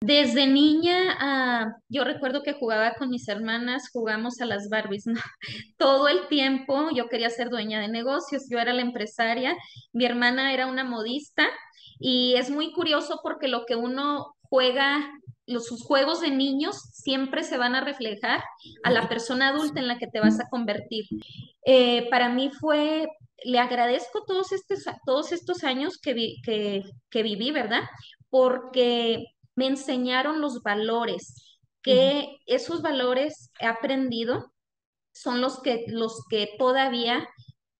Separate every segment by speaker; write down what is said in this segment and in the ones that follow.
Speaker 1: Desde niña, ah, yo recuerdo que jugaba con mis hermanas, jugamos a las Barbies, ¿no? Todo el tiempo yo quería ser dueña de negocios, yo era la empresaria, mi hermana era una modista y es muy curioso porque lo que uno juega, los, sus juegos de niños siempre se van a reflejar a la persona adulta en la que te vas a convertir. Eh, para mí fue, le agradezco todos estos, todos estos años que, que, que viví, ¿verdad? Porque me enseñaron los valores, que esos valores he aprendido son los que, los que todavía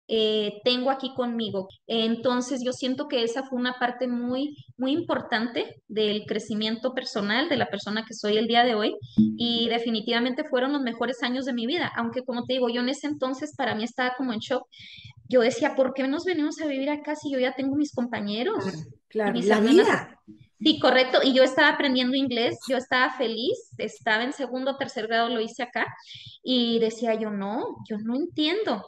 Speaker 1: eh, tengo aquí conmigo. Entonces, yo siento que esa fue una parte muy, muy importante del crecimiento personal de la persona que soy el día de hoy y definitivamente fueron los mejores años de mi vida, aunque como te digo, yo en ese entonces para mí estaba como en shock. Yo decía, ¿por qué nos venimos a vivir acá si yo ya tengo mis compañeros?
Speaker 2: Claro,
Speaker 1: mis
Speaker 2: la
Speaker 1: hermanas
Speaker 2: vida.
Speaker 1: Sí, correcto. Y yo estaba aprendiendo inglés, yo estaba feliz, estaba en segundo o tercer grado, lo hice acá, y decía yo, no, yo no entiendo.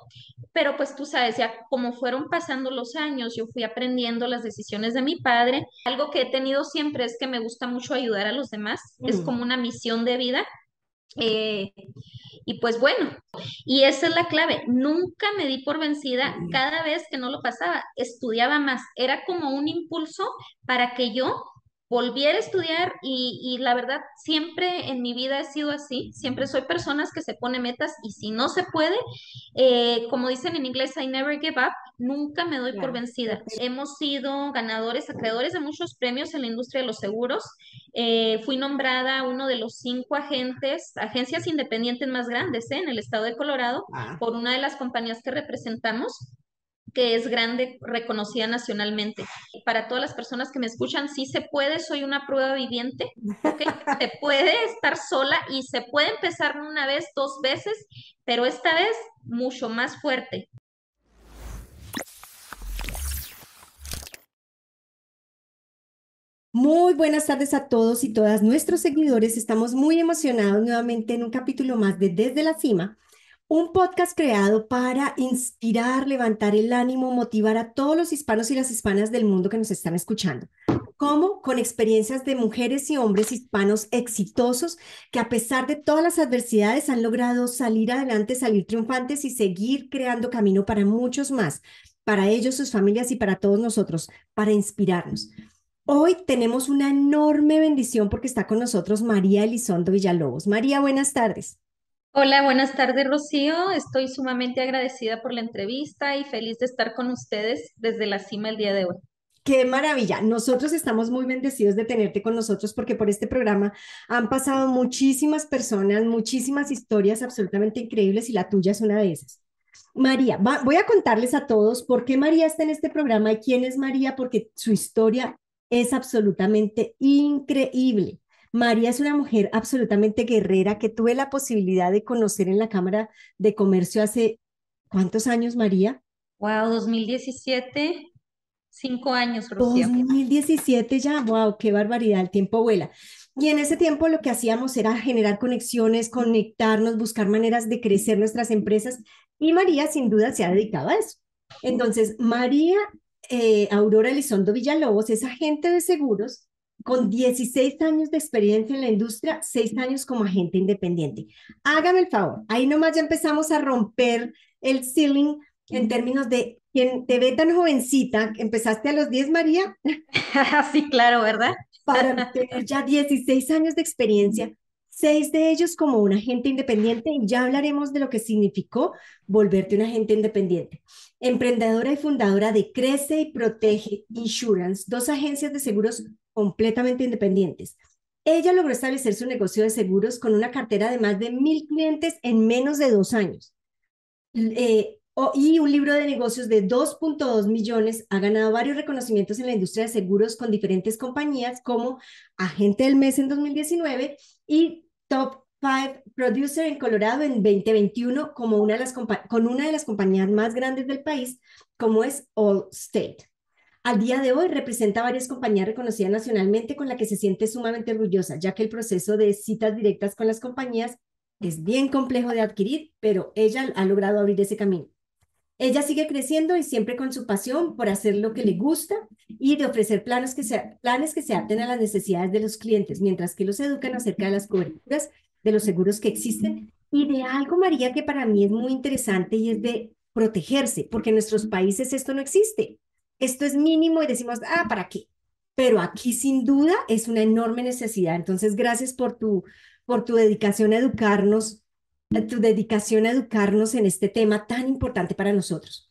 Speaker 1: Pero pues tú sabes, ya como fueron pasando los años, yo fui aprendiendo las decisiones de mi padre. Algo que he tenido siempre es que me gusta mucho ayudar a los demás, es
Speaker 2: Mm,
Speaker 1: como una misión de vida. Eh, y pues bueno, y esa es la clave. Nunca me di por vencida.
Speaker 2: mm,
Speaker 1: Cada vez que no lo pasaba, estudiaba más. Era como un impulso para que yo volviera a estudiar y, y la verdad, siempre en mi vida he sido así. Siempre soy personas que se pone metas y si no se puede, eh, como dicen en inglés, I never give up. Nunca me doy por vencida. Hemos sido ganadores, acreedores de muchos premios en la industria de los seguros. Eh, fui nombrada uno de los cinco agentes, agencias independientes más grandes, ¿eh? en el estado de Colorado por una de las compañías que representamos que es grande, reconocida nacionalmente. Para todas las personas que me escuchan, sí se puede, soy una prueba viviente, ¿ok? Se puede estar sola y se puede empezar una vez, dos veces, pero esta vez mucho más fuerte.
Speaker 2: Muy buenas tardes a todos y todas nuestros seguidores. Estamos muy emocionados nuevamente en un capítulo más de Desde la Cima, un podcast creado para inspirar, levantar el ánimo, motivar a todos los hispanos y las hispanas del mundo que nos están escuchando. Como con experiencias de mujeres y hombres hispanos exitosos que a pesar de todas las adversidades han logrado salir adelante, salir triunfantes y seguir creando camino para muchos más, para ellos, sus familias y para todos nosotros, para inspirarnos. Hoy tenemos una enorme bendición porque está con nosotros María Elizondo Villalobos. María, buenas tardes.
Speaker 1: Hola, buenas tardes, Rocío. Estoy sumamente agradecida por la entrevista y feliz de estar con ustedes desde la cima el día de hoy.
Speaker 2: Qué maravilla. Nosotros estamos muy bendecidos de tenerte con nosotros porque por este programa han pasado muchísimas personas, muchísimas historias absolutamente increíbles y la tuya es una de esas. María, voy a contarles a todos por qué María está en este programa y quién es María, porque su historia es absolutamente increíble. María es una mujer absolutamente guerrera que tuve la posibilidad de conocer en la Cámara de Comercio hace, ¿cuántos años, María?
Speaker 1: Wow, 2017, cinco años, Rocío.
Speaker 2: 2017 ya, wow, qué barbaridad, el tiempo vuela. Y en ese tiempo lo que hacíamos era generar conexiones, conectarnos, buscar maneras de crecer nuestras empresas y María sin duda se ha dedicado a eso. Entonces, María eh, Aurora Elizondo Villalobos es agente de seguros con 16 años de experiencia en la industria, 6 años como agente independiente. Hágame el favor, ahí nomás ya empezamos a romper el ceiling en términos de quien te ve tan jovencita, empezaste a los 10, María,
Speaker 1: Sí, claro, ¿verdad?
Speaker 2: para tener ya 16 años de experiencia, seis de ellos como un agente independiente, y ya hablaremos de lo que significó volverte un agente independiente. Emprendedora y fundadora de Crece y Protege Insurance, dos agencias de seguros completamente independientes. Ella logró establecer su negocio de seguros con una cartera de más de mil clientes en menos de dos años. Eh, y un libro de negocios de 2.2 millones ha ganado varios reconocimientos en la industria de seguros con diferentes compañías como Agente del Mes en 2019 y Top 5 Producer en Colorado en 2021 como una de las con una de las compañías más grandes del país como es Allstate. Al día de hoy representa varias compañías reconocidas nacionalmente con la que se siente sumamente orgullosa, ya que el proceso de citas directas con las compañías es bien complejo de adquirir, pero ella ha logrado abrir ese camino. Ella sigue creciendo y siempre con su pasión por hacer lo que le gusta y de ofrecer planes que, se, planes que se adapten a las necesidades de los clientes, mientras que los educan acerca de las coberturas de los seguros que existen y de algo, María, que para mí es muy interesante y es de protegerse, porque en nuestros países esto no existe. Esto es mínimo y decimos, ah, ¿para qué? Pero aquí sin duda es una enorme necesidad. Entonces, gracias por tu, por tu dedicación a educarnos, tu dedicación a educarnos en este tema tan importante para nosotros.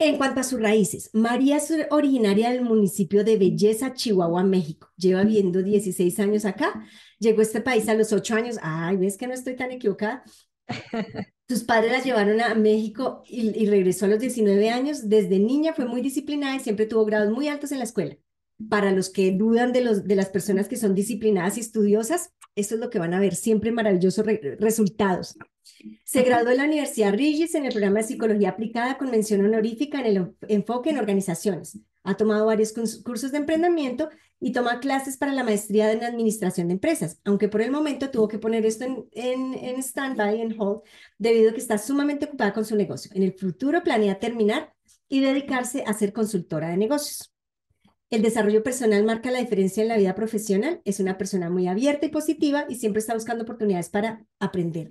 Speaker 2: En cuanto a sus raíces, María es originaria del municipio de Belleza, Chihuahua, México. Lleva viviendo 16 años acá. Llegó a este país a los 8 años. Ay, ves que no estoy tan equivocada. Tus padres la llevaron a México y, y, regresó a los 19 años. Desde niña fue muy disciplinada y siempre tuvo grados muy altos en la escuela. Para los que dudan de, los, de las personas que son disciplinadas y estudiosas, esto es lo que van a ver, siempre maravillosos resultados. Se graduó en la Universidad Regis en el programa de Psicología Aplicada con mención honorífica en el enfoque en organizaciones. Ha tomado varios cursos de emprendimiento y toma clases para la maestría en Administración de Empresas, aunque por el momento tuvo que poner esto en, en, en stand-by, en hold, debido a que está sumamente ocupada con su negocio. En el futuro planea terminar y dedicarse a ser consultora de negocios. El desarrollo personal marca la diferencia en la vida profesional. Es una persona muy abierta y positiva y siempre está buscando oportunidades para aprender,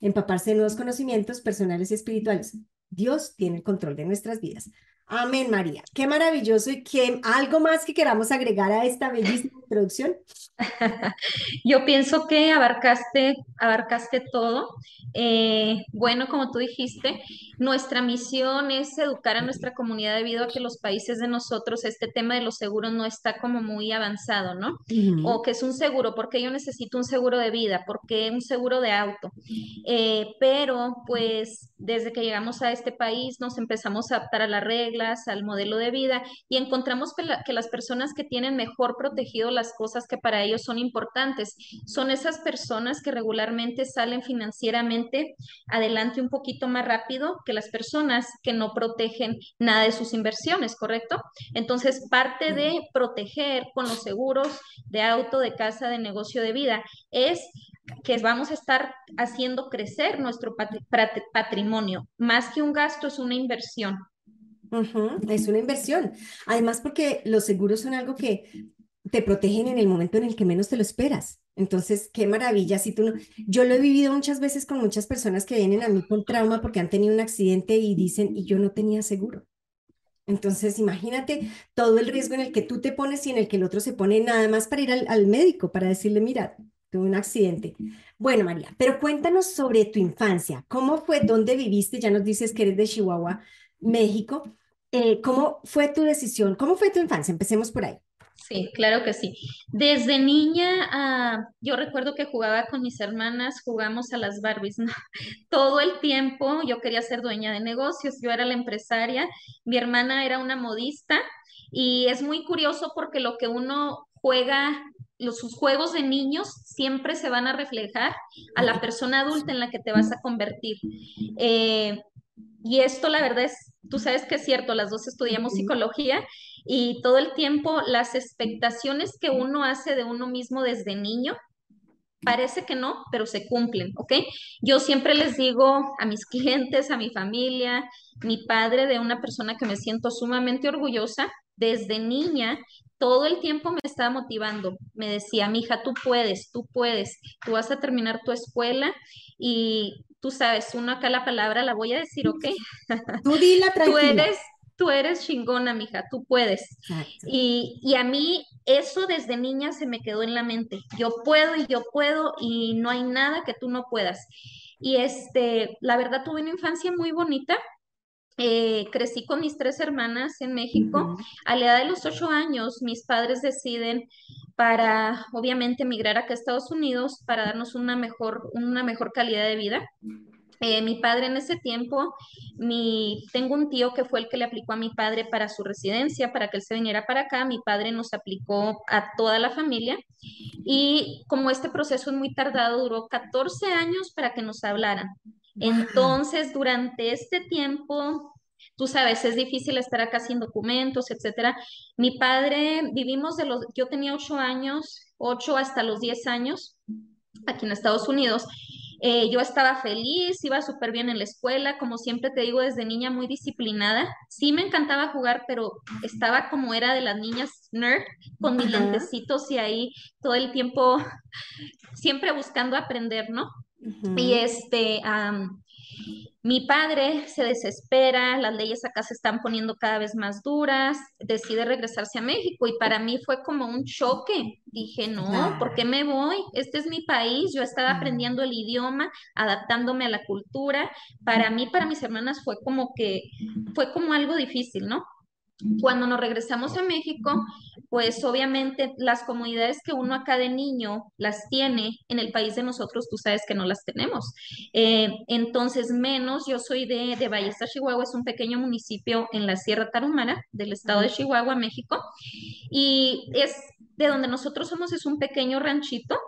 Speaker 2: empaparse de nuevos conocimientos personales y espirituales. Dios tiene el control de nuestras vidas. Amén, María. Qué maravilloso y qué algo más que queramos agregar a esta bellísima introducción.
Speaker 1: Yo pienso que abarcaste, abarcaste todo. Eh, bueno, como tú dijiste, nuestra misión es educar a nuestra comunidad debido a que los países de nosotros este tema de los seguros no está como muy avanzado, ¿no? O que es un seguro, porque yo necesito un seguro de vida, porque un seguro de auto. Eh, pero pues desde que llegamos a este país nos empezamos a adaptar a las reglas, al modelo de vida y encontramos que, que las personas que tienen mejor protegido las cosas que para ellos son importantes son esas personas que regularmente salen financieramente adelante un poquito más rápido que las personas que no protegen nada de sus inversiones, ¿correcto? Entonces, parte de proteger con los seguros de auto, de casa, de negocio de vida es que vamos a estar haciendo crecer nuestro patrimonio. Más que un gasto, es una inversión.
Speaker 2: Es una inversión. Además, porque los seguros son algo que te protegen en el momento en el que menos te lo esperas. Entonces, qué maravilla. Si tú no... Yo lo he vivido muchas veces con muchas personas que vienen a mí con trauma porque han tenido un accidente y dicen, y yo no tenía seguro. Entonces, imagínate todo el riesgo en el que tú te pones y en el que el otro se pone nada más para ir al, al médico, para decirle, mira, tuve un accidente. Bueno, María, pero cuéntanos sobre tu infancia. ¿Cómo fue? ¿Dónde viviste? Ya nos dices que eres de Chihuahua, México. Eh, ¿Cómo fue tu decisión? ¿Cómo fue tu infancia? Empecemos por ahí.
Speaker 1: Sí, claro que sí. Desde niña, ah, yo recuerdo que jugaba con mis hermanas, jugamos a las Barbies, ¿no? Todo el tiempo yo quería ser dueña de negocios, yo era la empresaria, mi hermana era una modista y es muy curioso porque lo que uno juega, los, sus juegos de niños siempre se van a reflejar a la persona adulta en la que te vas a convertir. Eh, y esto la verdad es, tú sabes que es cierto, las dos estudiamos psicología y todo el tiempo las expectaciones que uno hace de uno mismo desde niño, parece que no, pero se cumplen, ¿ok? Yo siempre les digo a mis clientes, a mi familia, mi padre de una persona que me siento sumamente orgullosa, desde niña todo el tiempo me estaba motivando. Me decía, mi hija, tú puedes, tú puedes, tú vas a terminar tu escuela y tú sabes, uno acá la palabra la voy a decir, ¿ok?
Speaker 2: Tú dila tranquila.
Speaker 1: Tú eres, tú eres chingona, mija, tú puedes. Y, y, a mí eso desde niña se me quedó en la mente. Yo puedo y yo puedo y no hay nada que tú no puedas. Y este, la verdad tuve una infancia muy bonita. Eh, crecí con mis tres hermanas en México. A la edad de los ocho años, mis padres deciden para, obviamente, emigrar acá a Estados Unidos para darnos una mejor, una mejor calidad de vida. Eh, mi padre en ese tiempo, mi, tengo un tío que fue el que le aplicó a mi padre para su residencia, para que él se viniera para acá. Mi padre nos aplicó a toda la familia y como este proceso es muy tardado, duró 14 años para que nos hablaran. Entonces, durante este tiempo, tú sabes, es difícil estar acá sin documentos, etcétera. Mi padre, vivimos de los, yo tenía 8 años, 8 hasta los 10 años, aquí en Estados Unidos, Eh, yo estaba feliz, iba súper bien en la escuela, como siempre te digo, desde niña muy disciplinada. Sí me encantaba jugar, pero estaba como era de las niñas nerd, con mis lentecitos y ahí todo el tiempo, siempre buscando aprender, ¿no? Y este, am, mi padre se desespera, las leyes acá se están poniendo cada vez más duras, decide regresarse a México y para mí fue como un choque. Dije, no, ¿por qué me voy? Este es mi país, yo estaba aprendiendo el idioma, adaptándome a la cultura. Para mí, para mis hermanas fue como que, fue como algo difícil, ¿no? Cuando nos regresamos a México, pues obviamente las comodidades que uno acá de niño las tiene, en el país de nosotros tú sabes que no las tenemos. Eh, entonces, menos, yo soy de, de Ballesta, Chihuahua, es un pequeño municipio en la Sierra Tarahumara del estado de. Chihuahua, México, y es de donde nosotros somos, es un pequeño ranchito,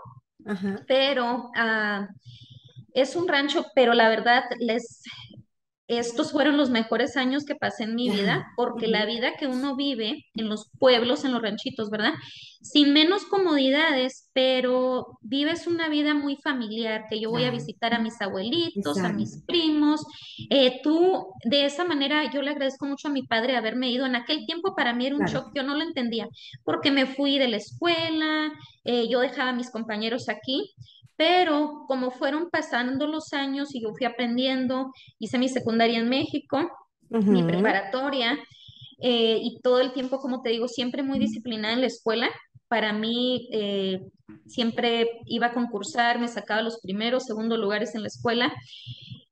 Speaker 2: Ajá.
Speaker 1: pero ah, es un rancho, pero la verdad les estos fueron los mejores años que pasé en mi vida, porque la vida que uno vive en los pueblos, en los ranchitos, ¿verdad? Sin menos comodidades, pero vives una vida muy familiar, que yo voy a visitar a mis abuelitos, a mis primos. Eh, tú, de esa manera, yo le agradezco mucho a mi padre haberme ido. En aquel tiempo para mí era un
Speaker 2: Claro.
Speaker 1: shock, yo no lo entendía, porque me fui de la escuela, eh, yo dejaba a mis compañeros aquí. Pero como fueron pasando los años y yo fui aprendiendo, hice mi secundaria en México, mi
Speaker 2: ujú,
Speaker 1: preparatoria, eh, y todo el tiempo, como te digo, siempre muy disciplinada en la escuela. Para mí, eh, siempre iba a concursar, me sacaba los primeros, segundos lugares en la escuela.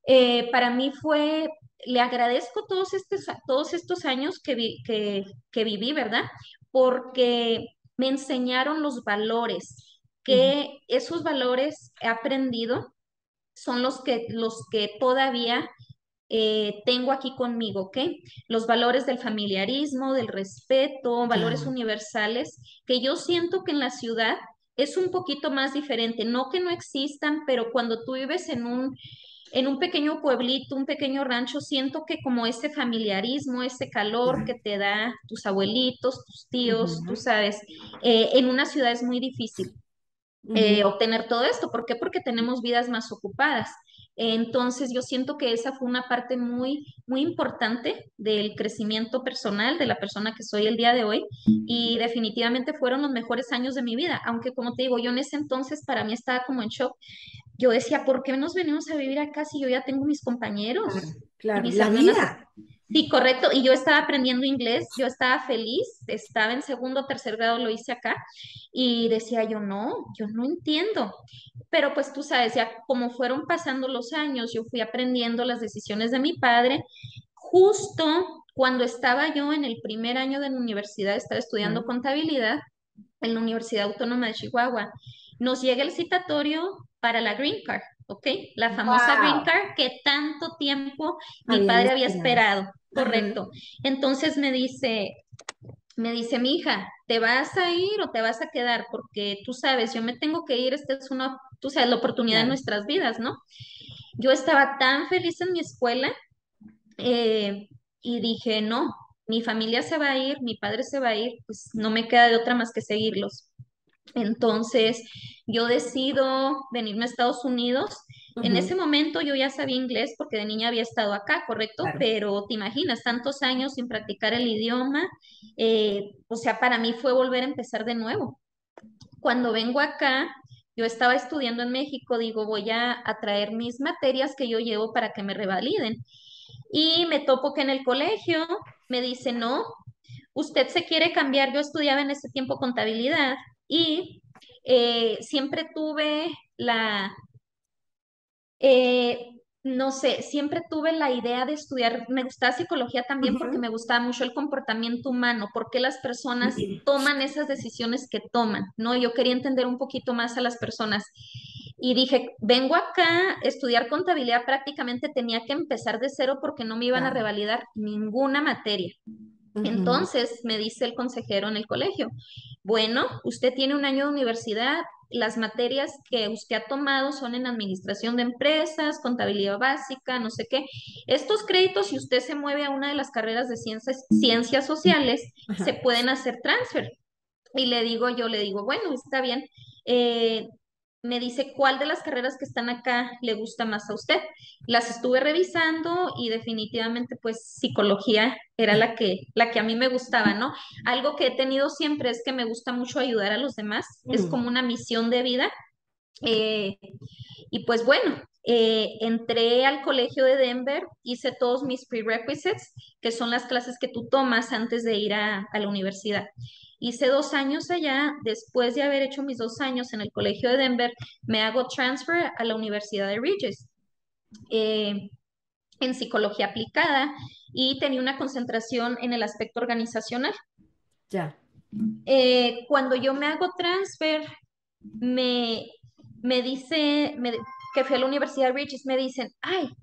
Speaker 1: Eh, para mí fue, le agradezco todos estos, todos estos años que, vi- que, que viví, ¿verdad? Porque me enseñaron los valores, que esos valores he aprendido son los que, los que todavía eh, tengo aquí conmigo, ¿ok? Los valores del familiarismo, del respeto, valores universales, que yo siento que en la ciudad es un poquito más diferente, no que no existan, pero cuando tú vives en un, en un pequeño pueblito, un pequeño rancho, siento que como ese familiarismo, ese calor que te da tus abuelitos, tus tíos, tú
Speaker 2: ujú,
Speaker 1: sabes, eh, en una ciudad es muy difícil eh, obtener todo esto. ¿Por qué? Porque tenemos vidas más ocupadas. Entonces, yo siento que esa fue una parte muy, muy importante del crecimiento personal de la persona que soy el día de hoy y definitivamente fueron los mejores años de mi vida, aunque como te digo, yo en ese entonces para mí estaba como en shock. Yo decía, ¿por qué nos venimos a vivir acá si yo ya tengo mis
Speaker 2: Claro.
Speaker 1: compañeros? Y
Speaker 2: Claro.
Speaker 1: mis
Speaker 2: La
Speaker 1: hermanas
Speaker 2: vida.
Speaker 1: Sí, correcto. Y yo estaba aprendiendo inglés, yo estaba feliz, estaba en segundo o tercer grado, lo hice acá, y decía yo, no, yo no entiendo. Pero pues tú sabes, ya como fueron pasando los años, yo fui aprendiendo las decisiones de mi padre. Justo cuando estaba yo en el primer año de la universidad, estaba estudiando contabilidad en la Universidad Autónoma de Chihuahua, nos llega el citatorio para la Green Card, ¿ok? La famosa Green. Card que tanto tiempo mi padre había
Speaker 2: esperado.
Speaker 1: Correcto. Entonces me dice, me dice mi hija, ¿te vas a ir o te vas a quedar? Porque tú sabes, yo me tengo que ir, esta es una, tú sabes, la oportunidad de nuestras vidas, ¿no? Yo estaba tan feliz en mi escuela eh, y dije, no, mi familia se va a ir, mi padre se va a ir, pues no me queda de otra más que seguirlos. Entonces, yo decido venirme a Estados Unidos. En ese momento yo ya sabía inglés porque de niña había estado acá, correcto,
Speaker 2: Claro.
Speaker 1: pero te imaginas, tantos años sin practicar el idioma, eh, o sea, para mí fue volver a empezar de nuevo. Cuando vengo acá, yo estaba estudiando en México, digo, voy a, a traer mis materias que yo llevo para que me revaliden. Y me topo que en el colegio me dice, no, usted se quiere cambiar. Yo estudiaba en ese tiempo contabilidad y eh, siempre tuve la, eh, no sé, siempre tuve la idea de estudiar, me gustaba psicología también porque me gustaba mucho el comportamiento humano, por qué las personas toman esas decisiones que toman, ¿no? Yo quería entender un poquito más a las personas. Y dije, vengo acá a estudiar contabilidad, prácticamente tenía que empezar de cero porque no me iban a revalidar ninguna materia. Entonces me dice el consejero en el colegio, bueno, usted tiene un año de universidad, las materias que usted ha tomado son en administración de empresas, contabilidad básica, no sé qué. Estos créditos, si usted se mueve a una de las carreras de ciencias, ciencias sociales, se pueden hacer transfer. Y le digo, yo le digo, bueno, está bien. Eh, me dice cuál de las carreras que están acá le gusta más a usted. Las estuve revisando y definitivamente pues psicología era la que, la que a mí me gustaba, ¿no? Algo que he tenido siempre es que me gusta mucho ayudar a los demás, es
Speaker 2: Mm.
Speaker 1: como una misión de vida. Eh, y pues bueno, eh, entré al colegio de Denver, hice todos mis prerequisites, que son las clases que tú tomas antes de ir a, a la universidad. Hice dos años allá, después de haber hecho mis dos años en el colegio de Denver, me hago transfer a la Universidad de Regis eh, en psicología aplicada y tenía una concentración en el aspecto organizacional.
Speaker 2: Ya.
Speaker 1: Eh, cuando yo me hago transfer, me, me dice me- que fui a la Universidad de Regis, me dicen, ay,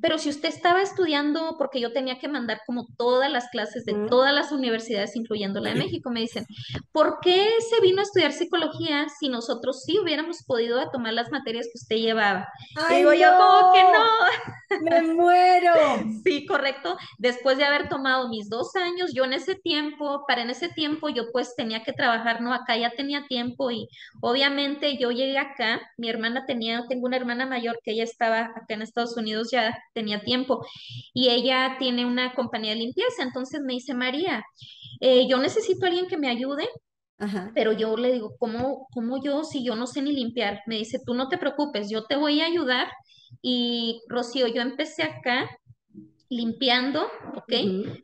Speaker 1: pero si usted estaba estudiando, porque yo tenía que mandar como todas las clases de todas las universidades, incluyendo la de México, me dicen, ¿por qué se vino a estudiar psicología si nosotros sí hubiéramos podido tomar las materias que usted llevaba?
Speaker 2: ¡Ay,
Speaker 1: digo yo como que no,
Speaker 2: ¡Me muero!
Speaker 1: Sí, correcto. Después de haber tomado mis dos años, yo en ese tiempo, para en ese tiempo yo pues tenía que trabajar, ¿no? Acá ya tenía tiempo y obviamente yo llegué acá, mi hermana tenía, tengo una hermana mayor que ella estaba acá en Estados Unidos, ya tenía tiempo y ella tiene una compañía de limpieza, entonces me dice, María, eh, yo necesito a alguien que me ayude.
Speaker 2: Ajá.
Speaker 1: Pero yo le digo, ¿cómo, cómo yo si yo no sé ni limpiar? Me dice, tú no te preocupes, yo te voy a ayudar. Y Rocío, yo empecé acá limpiando, ¿ok?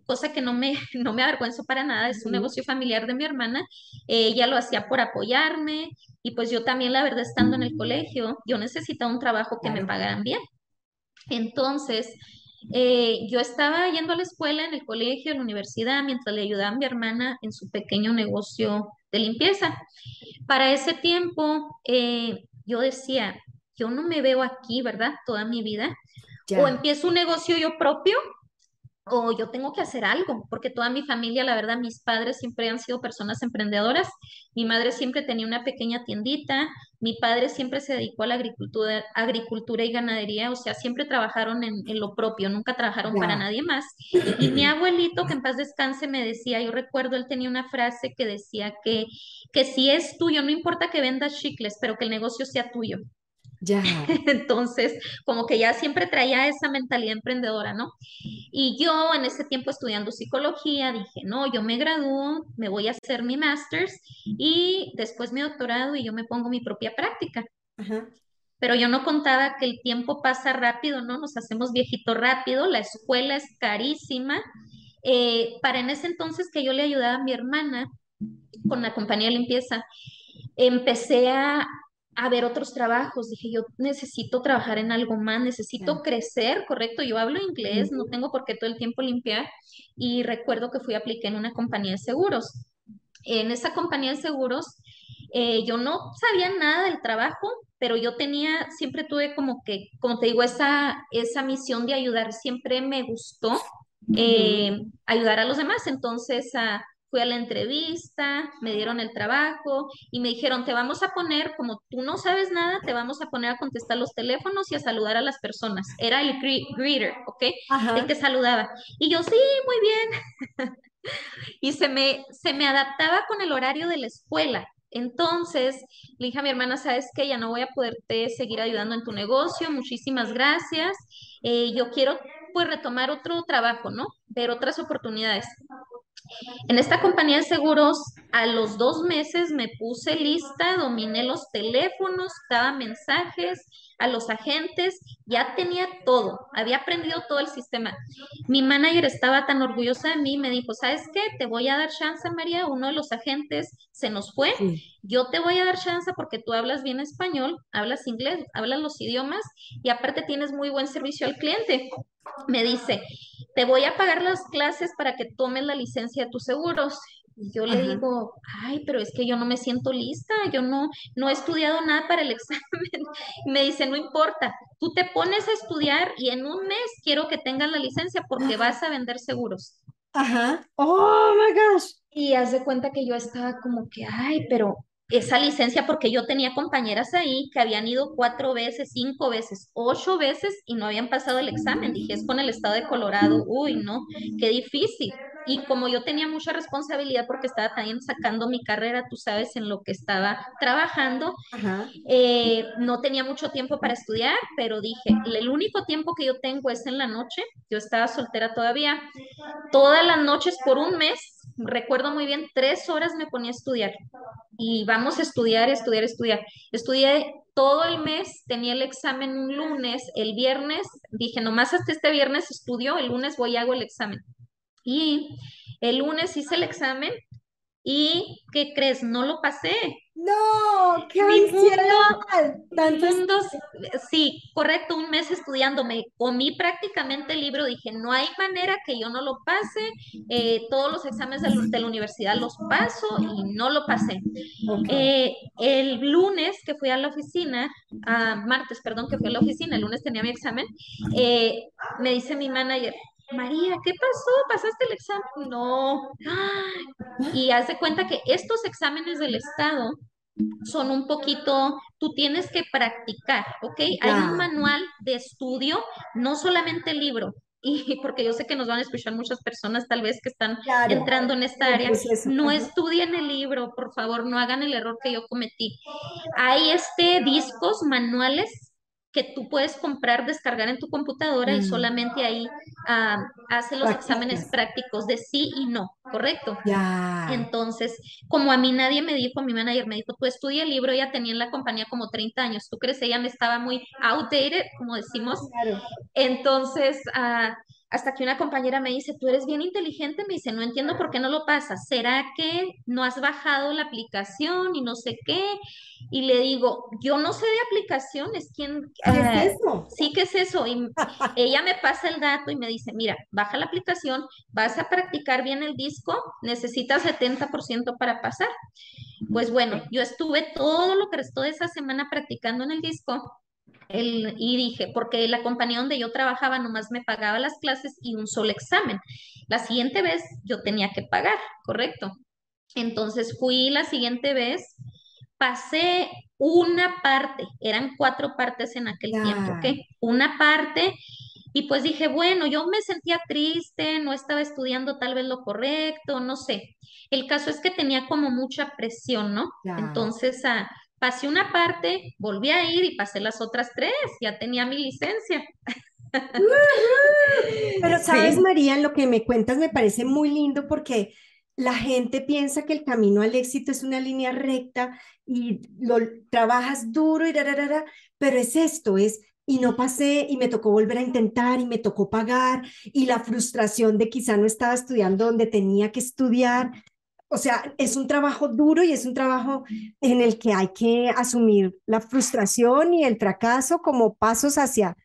Speaker 1: Cosa que no me, no me avergüenzo para nada, es un negocio familiar de mi hermana. Ella lo hacía por apoyarme y pues yo también, la verdad, estando en el colegio, yo necesitaba un trabajo que me pagaran bien. Entonces, eh, yo estaba yendo a la escuela, en el colegio, en la universidad, mientras le ayudaba a mi hermana en su pequeño negocio de limpieza. Para ese tiempo, eh, yo decía, yo no me veo aquí, ¿verdad? Toda mi vida. O
Speaker 2: Ya.
Speaker 1: empiezo un negocio yo propio o yo tengo que hacer algo, porque toda mi familia, la verdad, mis padres siempre han sido personas emprendedoras. Mi madre siempre tenía una pequeña tiendita, mi padre siempre se dedicó a la agricultura, agricultura y ganadería, o sea, siempre trabajaron en, en lo propio, nunca trabajaron para nadie más. Y mi abuelito, que en paz descanse, me decía, yo recuerdo, él tenía una frase que decía que, que si es tuyo, no importa que vendas chicles, pero que el negocio sea tuyo.
Speaker 2: Ya.
Speaker 1: Entonces, como que ya siempre traía esa mentalidad emprendedora, ¿no? Y yo en ese tiempo estudiando psicología dije, no, yo me gradúo, me voy a hacer mi master's y después mi doctorado y yo me pongo mi propia práctica.
Speaker 2: Ajá.
Speaker 1: Pero yo no contaba que el tiempo pasa rápido, ¿no? Nos hacemos viejito rápido, la escuela es carísima. Eh, para en ese entonces que yo le ayudaba a mi hermana con la compañía de limpieza, empecé a, a ver otros trabajos. Dije, yo necesito trabajar en algo más, necesito
Speaker 2: Ya.
Speaker 1: crecer, correcto. Yo hablo inglés, no tengo por qué todo el tiempo limpiar. Y recuerdo que fui a aplicar en una compañía de seguros. En esa compañía de seguros, eh, yo no sabía nada del trabajo, pero yo tenía, siempre tuve como que, como te digo, esa, esa misión de ayudar. Siempre me gustó eh, ayudar a los demás. Entonces, ah, fui a la entrevista, me dieron el trabajo y me dijeron, te vamos a poner, como tú no sabes nada, te vamos a poner a contestar los teléfonos y a saludar a las personas. Era el gre- greeter, ¿ok? El que saludaba. Y yo, sí, muy bien. Y se me, se me adaptaba con el horario de la escuela. Entonces, le dije a mi hermana, ¿sabes qué? Ya no voy a poderte seguir ayudando en tu negocio, muchísimas gracias. Eh, yo quiero pues retomar otro trabajo, ¿no? Ver otras oportunidades. En esta compañía de seguros, a los dos meses me puse lista, dominé los teléfonos, daba mensajes a los agentes, ya tenía todo, había aprendido todo el sistema. Mi manager estaba tan orgullosa de mí, me dijo, ¿sabes qué? Te voy a dar chance, María, uno de los agentes se nos fue,
Speaker 2: Sí.
Speaker 1: yo te voy a dar chance porque tú hablas bien español, hablas inglés, hablas los idiomas y aparte tienes muy buen servicio al cliente. Me dice, te voy a pagar las clases para que tomes la licencia de tus seguros. Y yo le digo, ay, pero es que yo no me siento lista, yo no, no he estudiado nada para el examen. Y me dice, no importa, tú te pones a estudiar y en un mes quiero que tengas la licencia porque vas a vender seguros.
Speaker 2: Ajá. Oh my gosh.
Speaker 1: Y haz de cuenta que yo estaba como que, ay, pero esa licencia, porque yo tenía compañeras ahí que habían ido cuatro veces, cinco veces, ocho veces y no habían pasado el examen. Dije, es con el estado de Colorado. Uy, no, qué difícil. y como yo tenía mucha responsabilidad porque estaba también sacando mi carrera, tú sabes, en lo que estaba trabajando, eh, no tenía mucho tiempo para estudiar, pero dije, el único tiempo que yo tengo es en la noche, yo estaba soltera todavía, todas las noches por un mes, recuerdo muy bien, tres horas me ponía a estudiar y vamos a estudiar, estudiar, estudiar. Estudié todo el mes, tenía el examen un lunes, el viernes, dije, nomás hasta este viernes estudio, el lunes voy y hago el examen. Y el lunes hice el examen y, ¿qué crees? No lo pasé.
Speaker 2: No, qué
Speaker 1: Mi mundo, sí, correcto, un mes estudiándome, comí prácticamente el libro, dije, no hay manera que yo no lo pase, eh, todos los exámenes de la, universidad los paso y no lo pasé. Eh, el lunes que fui a la oficina, martes, perdón, que fui a la oficina, el lunes tenía mi examen, eh, me dice mi manager, María, ¿qué pasó? ¿Pasaste el examen? No. Y haz de cuenta que estos exámenes del Estado son un poquito, tú tienes que practicar, ¿ok? Hay un manual de estudio, no solamente el libro, y porque yo sé que nos van a escuchar muchas personas tal vez que están entrando en esta área, no estudien el libro, por favor, no hagan el error que yo cometí. Hay este discos manuales que tú puedes comprar, descargar en tu computadora y mm. solamente ahí ah, hace los exámenes prácticos de sí y no, ¿correcto?
Speaker 2: Ya.
Speaker 1: Entonces, como a mí nadie me dijo, mi manager me dijo, tú estudia el libro, ella tenía en la compañía como 30 años, ¿tú crees? Ella me estaba muy outdated, como decimos. Claro. Entonces, uh, hasta que una compañera me dice, tú eres bien inteligente, me dice, no entiendo por qué no lo pasas. ¿Será que no has bajado la aplicación y no sé qué? Y le digo, yo no sé de aplicaciones, ¿quién?
Speaker 2: ¿Qué es ah, eso?
Speaker 1: Sí, ¿qué es eso? Y ella me pasa el dato y me dice, mira, baja la aplicación, vas a practicar bien el disco, necesitas 70% para pasar. Pues bueno, yo estuve todo lo que restó de esa semana practicando en el disco el, y dije, porque la compañía donde yo trabajaba nomás me pagaba las clases y un solo examen. La siguiente vez yo tenía que pagar, ¿correcto? Entonces fui la siguiente vez, pasé una parte, eran cuatro partes en aquel tiempo, ¿ok? Una parte y pues dije, bueno, yo me sentía triste, no estaba estudiando tal vez lo correcto, no sé. El caso es que tenía como mucha presión, ¿no? Entonces, a pasé una parte, volví a ir y pasé las otras tres, ya tenía mi licencia.
Speaker 2: Pero sabes, María, lo que me cuentas me parece muy lindo porque la gente piensa que el camino al éxito es una línea recta y lo trabajas duro y pero es esto, es y no pasé y me tocó volver a intentar y me tocó pagar y la frustración de quizá no estaba estudiando donde tenía que estudiar o sea, es un trabajo duro y es un trabajo en el que hay que asumir la frustración y el fracaso como pasos hacia,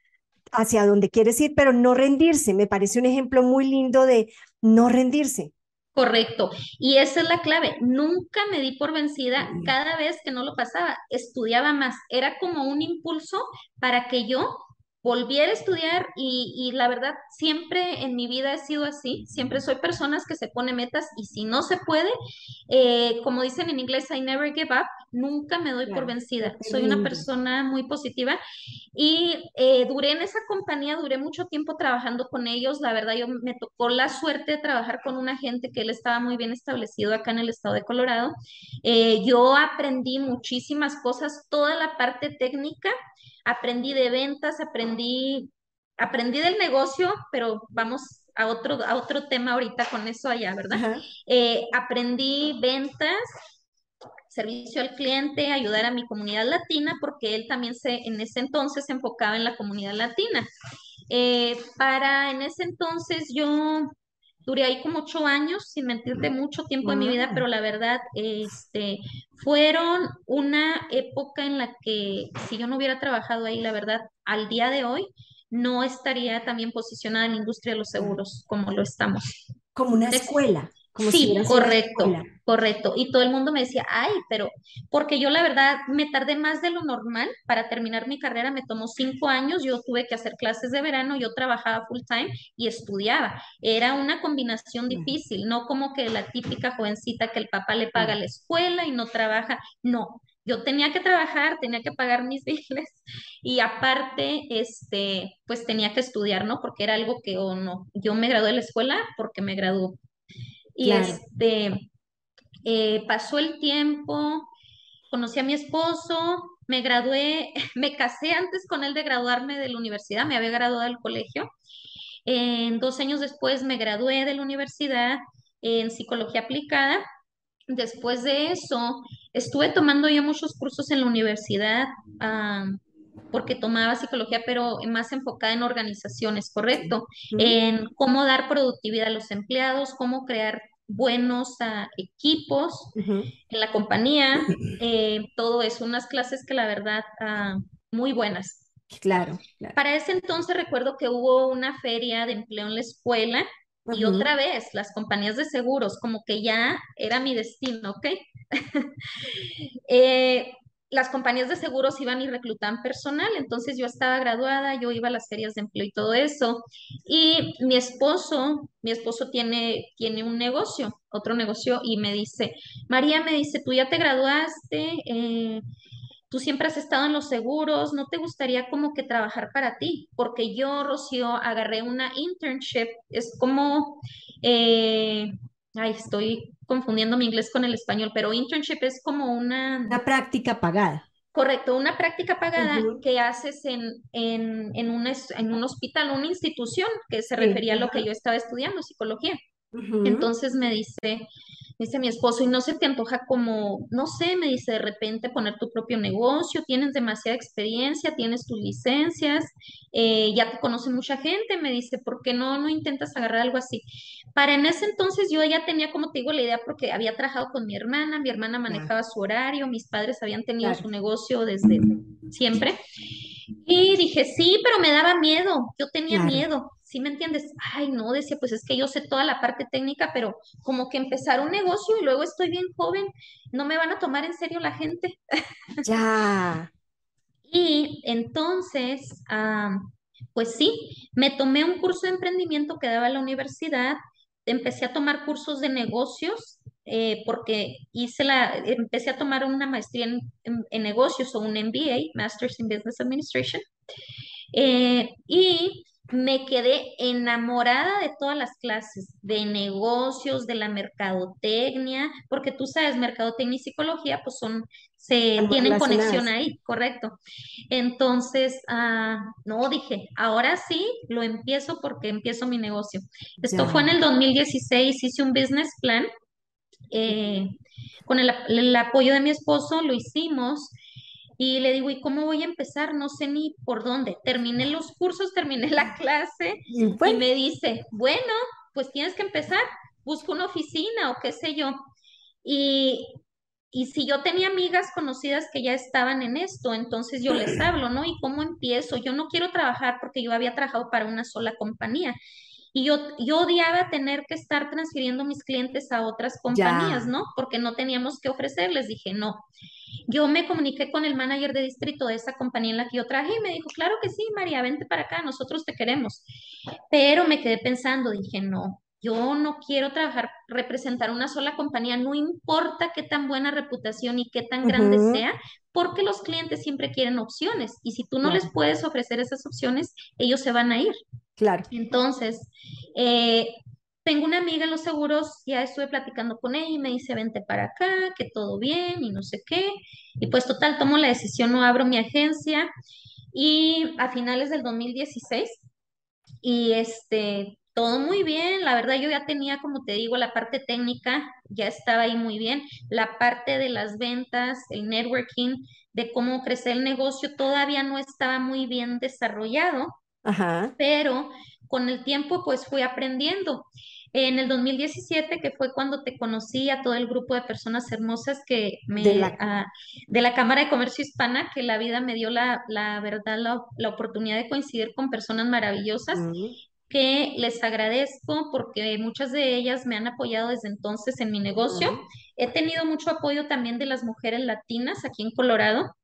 Speaker 2: hacia donde quieres ir, pero no rendirse. Me parece un ejemplo muy lindo de no rendirse.
Speaker 1: Correcto. Y esa es la clave. Nunca me di por vencida. Cada vez que no lo pasaba, estudiaba más. Era como un impulso para que yo volví a estudiar y, la verdad siempre en mi vida he sido así, siempre soy personas que se pone metas y si no se puede, eh, como dicen en inglés, I never give up, nunca me doy por vencida, soy una persona muy positiva y eh, duré en esa compañía, duré mucho tiempo trabajando con ellos, la verdad yo me tocó la suerte de trabajar con una gente que él estaba muy bien establecido acá en el estado de Colorado, eh, yo aprendí muchísimas cosas, toda la parte técnica, aprendí de ventas, aprendí, aprendí del negocio, pero vamos a otro, a otro tema ahorita con eso allá, ¿verdad? Eh, aprendí ventas, servicio al cliente, ayudar a mi comunidad latina, porque él también se, en ese entonces se enfocaba en la comunidad latina. Eh, para en ese entonces yo duré ahí como ocho años, sin mentirte mucho tiempo de mi vida, pero la verdad, este, fueron una época en la que si yo no hubiera trabajado ahí, la verdad, al día de hoy, no estaría también posicionada en la industria de los seguros como lo estamos.
Speaker 2: Como una escuela
Speaker 1: sí, correcto, correcto. Y todo el mundo me decía, ay, pero porque yo la verdad me tardé más de lo normal para terminar mi carrera, me tomó cinco años, yo tuve que hacer clases de verano, yo trabajaba full time y estudiaba. Era una combinación difícil, no como que la típica jovencita que el papá le paga la escuela y no trabaja, no. Yo tenía que trabajar, tenía que pagar mis biles y aparte, este, pues tenía que estudiar, ¿no? Porque era algo que o no, yo me gradué de la escuela porque me graduó Y este, eh, pasó el tiempo, conocí a mi esposo, me gradué, me casé antes con él de graduarme de la universidad, me había graduado del colegio. En dos años después me gradué de la universidad en psicología aplicada. Después de eso, estuve tomando yo muchos cursos en la universidad. Porque tomaba psicología, pero más enfocada en organizaciones, ¿correcto? En cómo dar productividad a los empleados, cómo crear buenos uh, equipos en la compañía, eh, todo eso, unas clases que la verdad, uh, muy buenas.
Speaker 2: Claro,
Speaker 1: Para ese entonces recuerdo que hubo una feria de empleo en la escuela y otra vez las compañías de seguros, como que ya era mi destino, ¿ok? eh, las compañías de seguros iban y reclutaban personal, entonces yo estaba graduada, yo iba a las ferias de empleo y todo eso. Y mi esposo, mi esposo tiene, tiene un negocio, otro negocio, y me dice, María me dice, tú ya te graduaste, eh, tú siempre has estado en los seguros, ¿no te gustaría como que trabajar para ti? Porque yo, Rocío, agarré una internship, es como, eh, ay, estoy confundiendo mi inglés con el español, pero internship es como una...
Speaker 2: Una práctica pagada.
Speaker 1: Correcto, una práctica pagada que haces en, en, en, un, en un hospital, una institución que se refería a lo que yo estaba estudiando, psicología. Entonces me dice, dice mi esposo, y no se te antoja como, no sé, me dice de repente poner tu propio negocio, tienes demasiada experiencia, tienes tus licencias, eh, ya te conoce mucha gente, me dice, ¿por qué no, no intentas agarrar algo así? Para en ese entonces yo ya tenía, como te digo, la idea porque había trabajado con mi hermana, mi hermana manejaba su horario, mis padres habían tenido su negocio desde siempre. Y dije, sí, pero me daba miedo, yo tenía miedo. ¿Sí me entiendes? Ay, no, decía, pues es que yo sé toda la parte técnica, pero como que empezar un negocio y luego estoy bien joven, no me van a tomar en serio la gente.
Speaker 2: Ya.
Speaker 1: y entonces, pues sí, me tomé un curso de emprendimiento que daba la universidad, empecé a tomar cursos de negocios eh, porque hice la, empecé a tomar una maestría en, negocios o un MBA, Masters in Business Administration, eh, y me quedé enamorada de todas las clases, de negocios, de la mercadotecnia, porque tú sabes, mercadotecnia y psicología, pues son, se tienen conexión ahí, correcto. Entonces, ah, no, dije, ahora sí, lo empiezo porque empiezo mi negocio. Esto fue en el 2016, hice un business plan. Eh, con el apoyo de mi esposo lo hicimos y le digo, ¿y cómo voy a empezar? No sé ni por dónde. Terminé los cursos, terminé la clase y, me dice, bueno, pues tienes que empezar, busca una oficina o qué sé yo. Y, y si yo tenía amigas conocidas que ya estaban en esto, entonces yo les hablo, ¿no? ¿Y cómo empiezo? Yo no quiero trabajar porque yo había trabajado para una sola compañía. Y yo, yo odiaba tener que estar transfiriendo mis clientes a otras compañías, ¿no? Porque no teníamos que ofrecerles. Dije, no. Yo me comuniqué con el manager de distrito de esa compañía en la que yo traje y me dijo, claro que sí, María, vente para acá, nosotros te queremos. Pero me quedé pensando, dije, no, yo no quiero trabajar, representar una sola compañía, no importa qué tan buena reputación y qué tan grande sea, porque los clientes siempre quieren opciones y si tú no les puedes ofrecer esas opciones, ellos se van a ir.
Speaker 2: Claro.
Speaker 1: Entonces, eh, tengo una amiga en los seguros, ya estuve platicando con ella y me dice, vente para acá, que todo bien y no sé qué. Y pues total, tomo la decisión, no abro mi agencia y a finales del 2016 y este, todo muy bien, la verdad yo ya tenía, como te digo, la parte técnica, ya estaba ahí muy bien, la parte de las ventas, el networking, de cómo crecer el negocio, todavía no estaba muy bien desarrollado,
Speaker 2: Ajá.
Speaker 1: pero con el tiempo pues fui aprendiendo. En el 2017, que fue cuando te conocí a todo el grupo de personas hermosas que me, de la, ah, de la Cámara de Comercio Hispana, que la vida me dio la, la verdad, la, la, oportunidad de coincidir con personas maravillosas, que les agradezco porque muchas de ellas me han apoyado desde entonces en mi negocio. He tenido mucho apoyo también de las mujeres latinas aquí en Colorado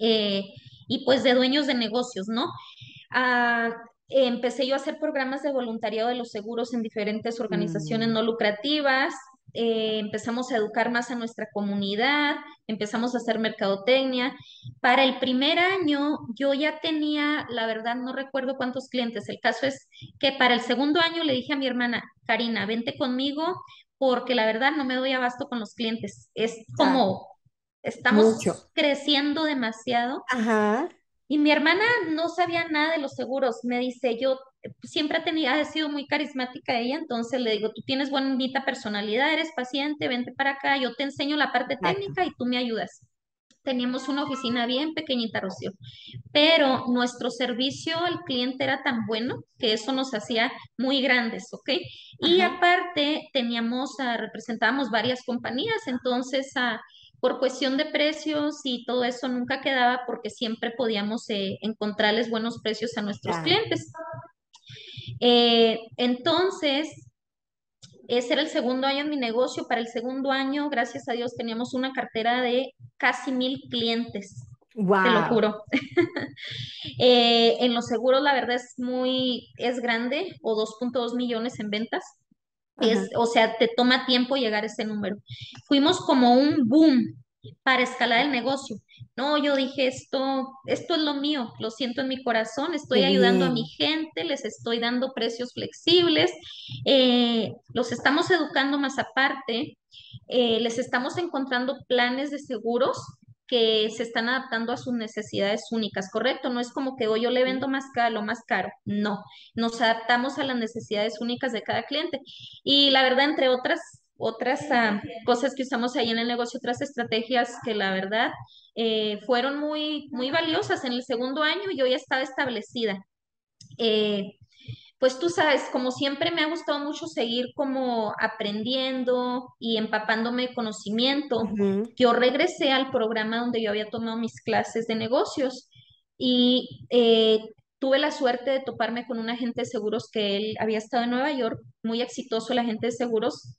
Speaker 1: eh, y pues de dueños de negocios, ¿no? Ah, empecé yo a hacer programas de voluntariado de los seguros en diferentes organizaciones mm. no lucrativas. Eh, empezamos a educar más a nuestra comunidad, empezamos a hacer mercadotecnia. Para el primer año yo ya tenía, la verdad no recuerdo cuántos clientes. El caso es que para el segundo año le dije a mi hermana, Karina, vente conmigo porque la verdad no me doy abasto con los clientes. Es como, estamos creciendo demasiado.
Speaker 2: Ajá.
Speaker 1: Y mi hermana no sabía nada de los seguros. Me dice, yo siempre tenía, ha sido muy carismática ella, entonces le digo, tú tienes bonita personalidad, eres paciente, vente para acá, yo te enseño la parte técnica y tú me ayudas. Teníamos una oficina bien pequeñita, Rocío, pero nuestro servicio al cliente era tan bueno que eso nos hacía muy grandes, ¿ok? Y aparte teníamos, representábamos varias compañías, entonces por cuestión de precios y todo eso nunca quedaba porque siempre podíamos eh, encontrarles buenos precios a nuestros clientes. Eh, entonces, ese era el segundo año en mi negocio. Para el segundo año, gracias a Dios, teníamos una cartera de casi mil clientes. Te lo juro. Eh, en los seguros, la verdad es muy, es grande, o 2.2 millones en ventas. Es, o sea, te toma tiempo llegar a ese número. Fuimos como un boom para escalar el negocio. No, yo dije esto, esto es lo mío, lo siento en mi corazón, estoy ayudando a mi gente, les estoy dando precios flexibles, eh, los estamos educando más aparte, eh, les estamos encontrando planes de seguros que se están adaptando a sus necesidades únicas, ¿correcto? No es como que hoy yo le vendo más caro, lo más caro, no, nos adaptamos a las necesidades únicas de cada cliente. Y la verdad, entre otras otras ah, cosas que usamos ahí en el negocio, otras estrategias que la verdad eh, fueron muy, muy valiosas. En el segundo año yo ya estaba establecida. Eh, pues tú sabes, como siempre me ha gustado mucho seguir como aprendiendo y empapándome de conocimiento. Yo regresé al programa donde yo había tomado mis clases de negocios y eh, tuve la suerte de toparme con un agente de seguros que él había estado en Nueva York, muy exitoso el agente de seguros,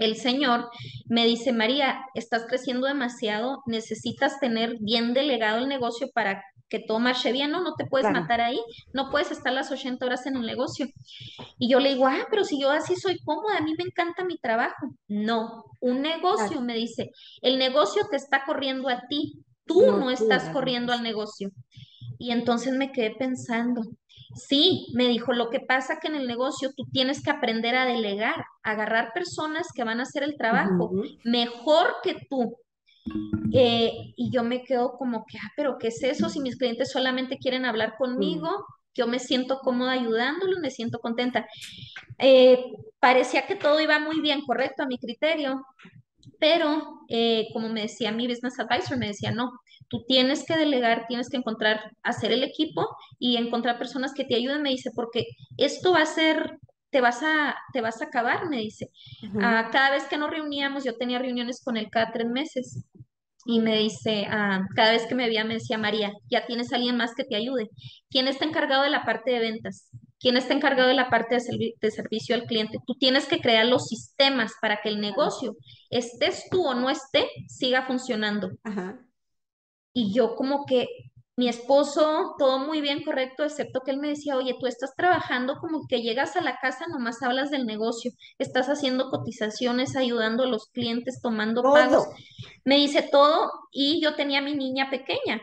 Speaker 1: el Señor me dice, María, estás creciendo demasiado, necesitas tener bien delegado el negocio para que todo marche bien, no, no te puedes matar ahí, no puedes estar las 80 horas en el negocio. Y yo le digo, ah, pero si yo así soy cómoda, a mí me encanta mi trabajo. No, un negocio, me dice, el negocio te está corriendo a ti, tú no, estás corriendo al negocio. Y entonces me quedé pensando, Sí, me dijo, lo que pasa que en el negocio tú tienes que aprender a delegar, agarrar personas que van a hacer el trabajo mejor que tú. Eh, y yo me quedo como que, ah, pero ¿qué es eso? Si mis clientes solamente quieren hablar conmigo, yo me siento cómoda ayudándolos, me siento contenta. Eh, parecía que todo iba muy bien, correcto, a mi criterio, pero eh, como me decía mi business advisor, me decía, no, tú tienes que delegar, tienes que encontrar, hacer el equipo y encontrar personas que te ayuden, me dice, porque esto va a ser, te vas a, te vas a acabar, me dice. Ah, cada vez que nos reuníamos, yo tenía reuniones con él cada tres meses. Y me dice, ah, cada vez que me veía, me decía, María, ya tienes alguien más que te ayude. ¿Quién está encargado de la parte de ventas? ¿Quién está encargado de la parte de, de, servicio al cliente? Tú tienes que crear los sistemas para que el negocio, estés tú o no esté, siga funcionando. Ajá. Y yo como que mi esposo, todo muy bien, correcto, excepto que él me decía, oye, tú estás trabajando como que llegas a la casa, nomás hablas del negocio, estás haciendo cotizaciones, ayudando a los clientes, tomando pagos. Me dice todo y yo tenía mi niña pequeña.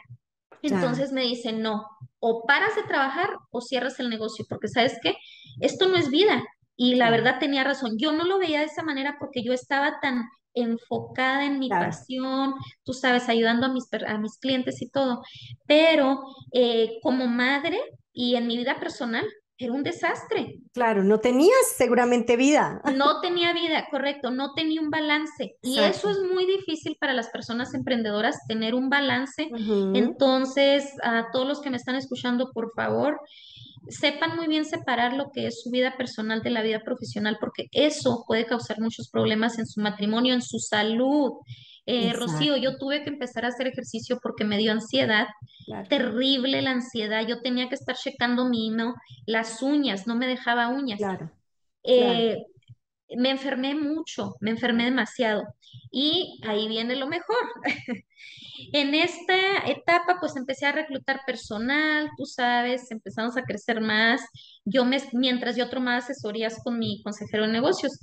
Speaker 1: Entonces me dice, no, o paras de trabajar o cierras el negocio, porque sabes qué, esto no es vida. Y la verdad tenía razón. Yo no lo veía de esa manera porque yo estaba tan enfocada en mi pasión, tú sabes, ayudando a mis, a mis clientes y todo. Pero eh, como madre y en mi vida personal, era un desastre.
Speaker 2: Claro, no tenías seguramente vida.
Speaker 1: No tenía vida, correcto, no tenía un balance. Y eso es muy difícil para las personas emprendedoras, tener un balance. Entonces, a todos los que me están escuchando, por favor, sepan muy bien separar lo que es su vida personal de la vida profesional, porque eso puede causar muchos problemas en su matrimonio, en su salud. Eh, Rocío, yo tuve que empezar a hacer ejercicio porque me dio ansiedad, terrible la ansiedad. Yo tenía que estar checando mi no, las uñas, no me dejaba uñas. Eh, me enfermé mucho, me enfermé demasiado. Y ahí viene lo mejor. En esta etapa, pues empecé a reclutar personal, tú sabes, empezamos a crecer más. Yo me, mientras yo tomaba asesorías con mi consejero de negocios.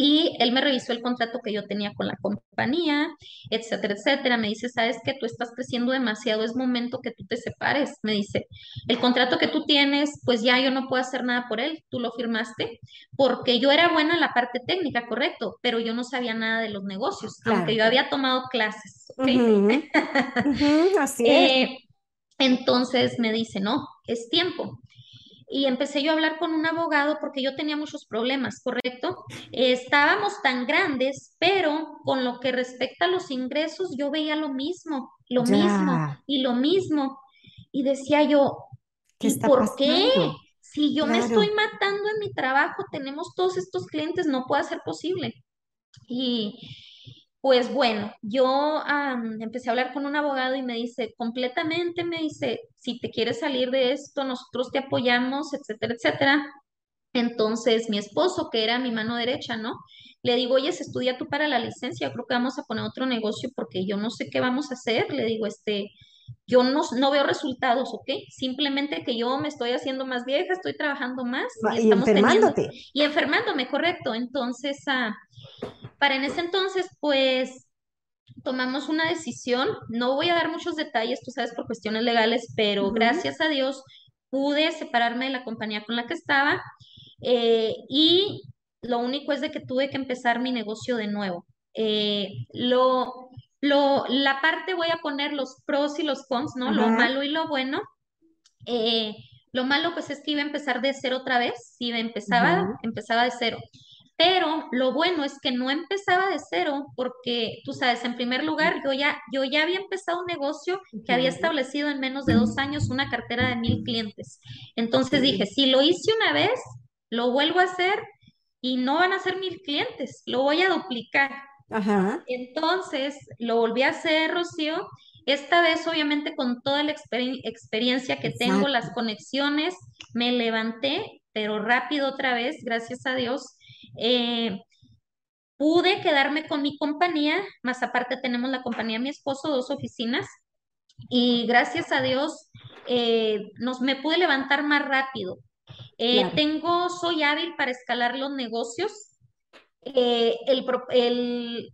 Speaker 1: Y él me revisó el contrato que yo tenía con la compañía, etcétera, etcétera. Me dice, sabes que tú estás creciendo demasiado, es momento que tú te separes. Me dice, el contrato que tú tienes, pues ya yo no puedo hacer nada por él, tú lo firmaste, porque yo era buena en la parte técnica, correcto, pero yo no sabía nada de los negocios, aunque yo había tomado clases.
Speaker 2: así es. Eh,
Speaker 1: entonces me dice, no, es tiempo y empecé yo a hablar con un abogado porque yo tenía muchos problemas, ¿correcto? estábamos tan grandes, pero con lo que respecta a los ingresos, yo veía lo mismo, lo mismo y lo mismo. Y decía yo, ¿y por qué? Si yo me estoy matando en mi trabajo, tenemos todos estos clientes, no puede ser posible. Y pues bueno, yo empecé a hablar con un abogado y me dice, completamente, me dice, si te quieres salir de esto, nosotros te apoyamos, etcétera, etcétera. Entonces, mi esposo, que era mi mano derecha, ¿no? Le digo, oye, se estudia tú para la licencia, creo que vamos a poner otro negocio porque yo no sé qué vamos a hacer. Le digo, este, yo no, no veo resultados, ¿ok? Simplemente que yo me estoy haciendo más vieja, estoy trabajando más.
Speaker 2: Y, y enfermándote.
Speaker 1: y enfermándome, correcto. Entonces, ah, para en ese entonces, pues tomamos una decisión, no voy a dar muchos detalles, tú sabes, por cuestiones legales, pero gracias a Dios pude separarme de la compañía con la que estaba eh, y lo único es de que tuve que empezar mi negocio de nuevo. Eh, lo, lo, la parte voy a poner los pros y los cons, ¿no? Lo malo y lo bueno. Eh, lo malo pues es que iba a empezar de cero otra vez, si empezaba, empezaba de cero. Pero lo bueno es que no empezaba de cero porque, tú sabes, en primer lugar, yo ya, yo ya había empezado un negocio que había establecido en menos de dos años una cartera de mil clientes. Entonces dije, si lo hice una vez, lo vuelvo a hacer y no van a ser mil clientes, lo voy a duplicar. Ajá. Entonces lo volví a hacer, Rocío. Esta vez, obviamente, con toda la experiencia que tengo, las conexiones, me levanté, pero rápido otra vez, gracias a Dios eh, pude quedarme con mi compañía, más aparte tenemos la compañía de mi esposo, dos oficinas, y gracias a Dios eh, nos, me pude levantar más rápido. Eh, tengo, soy hábil para escalar los negocios. el, el,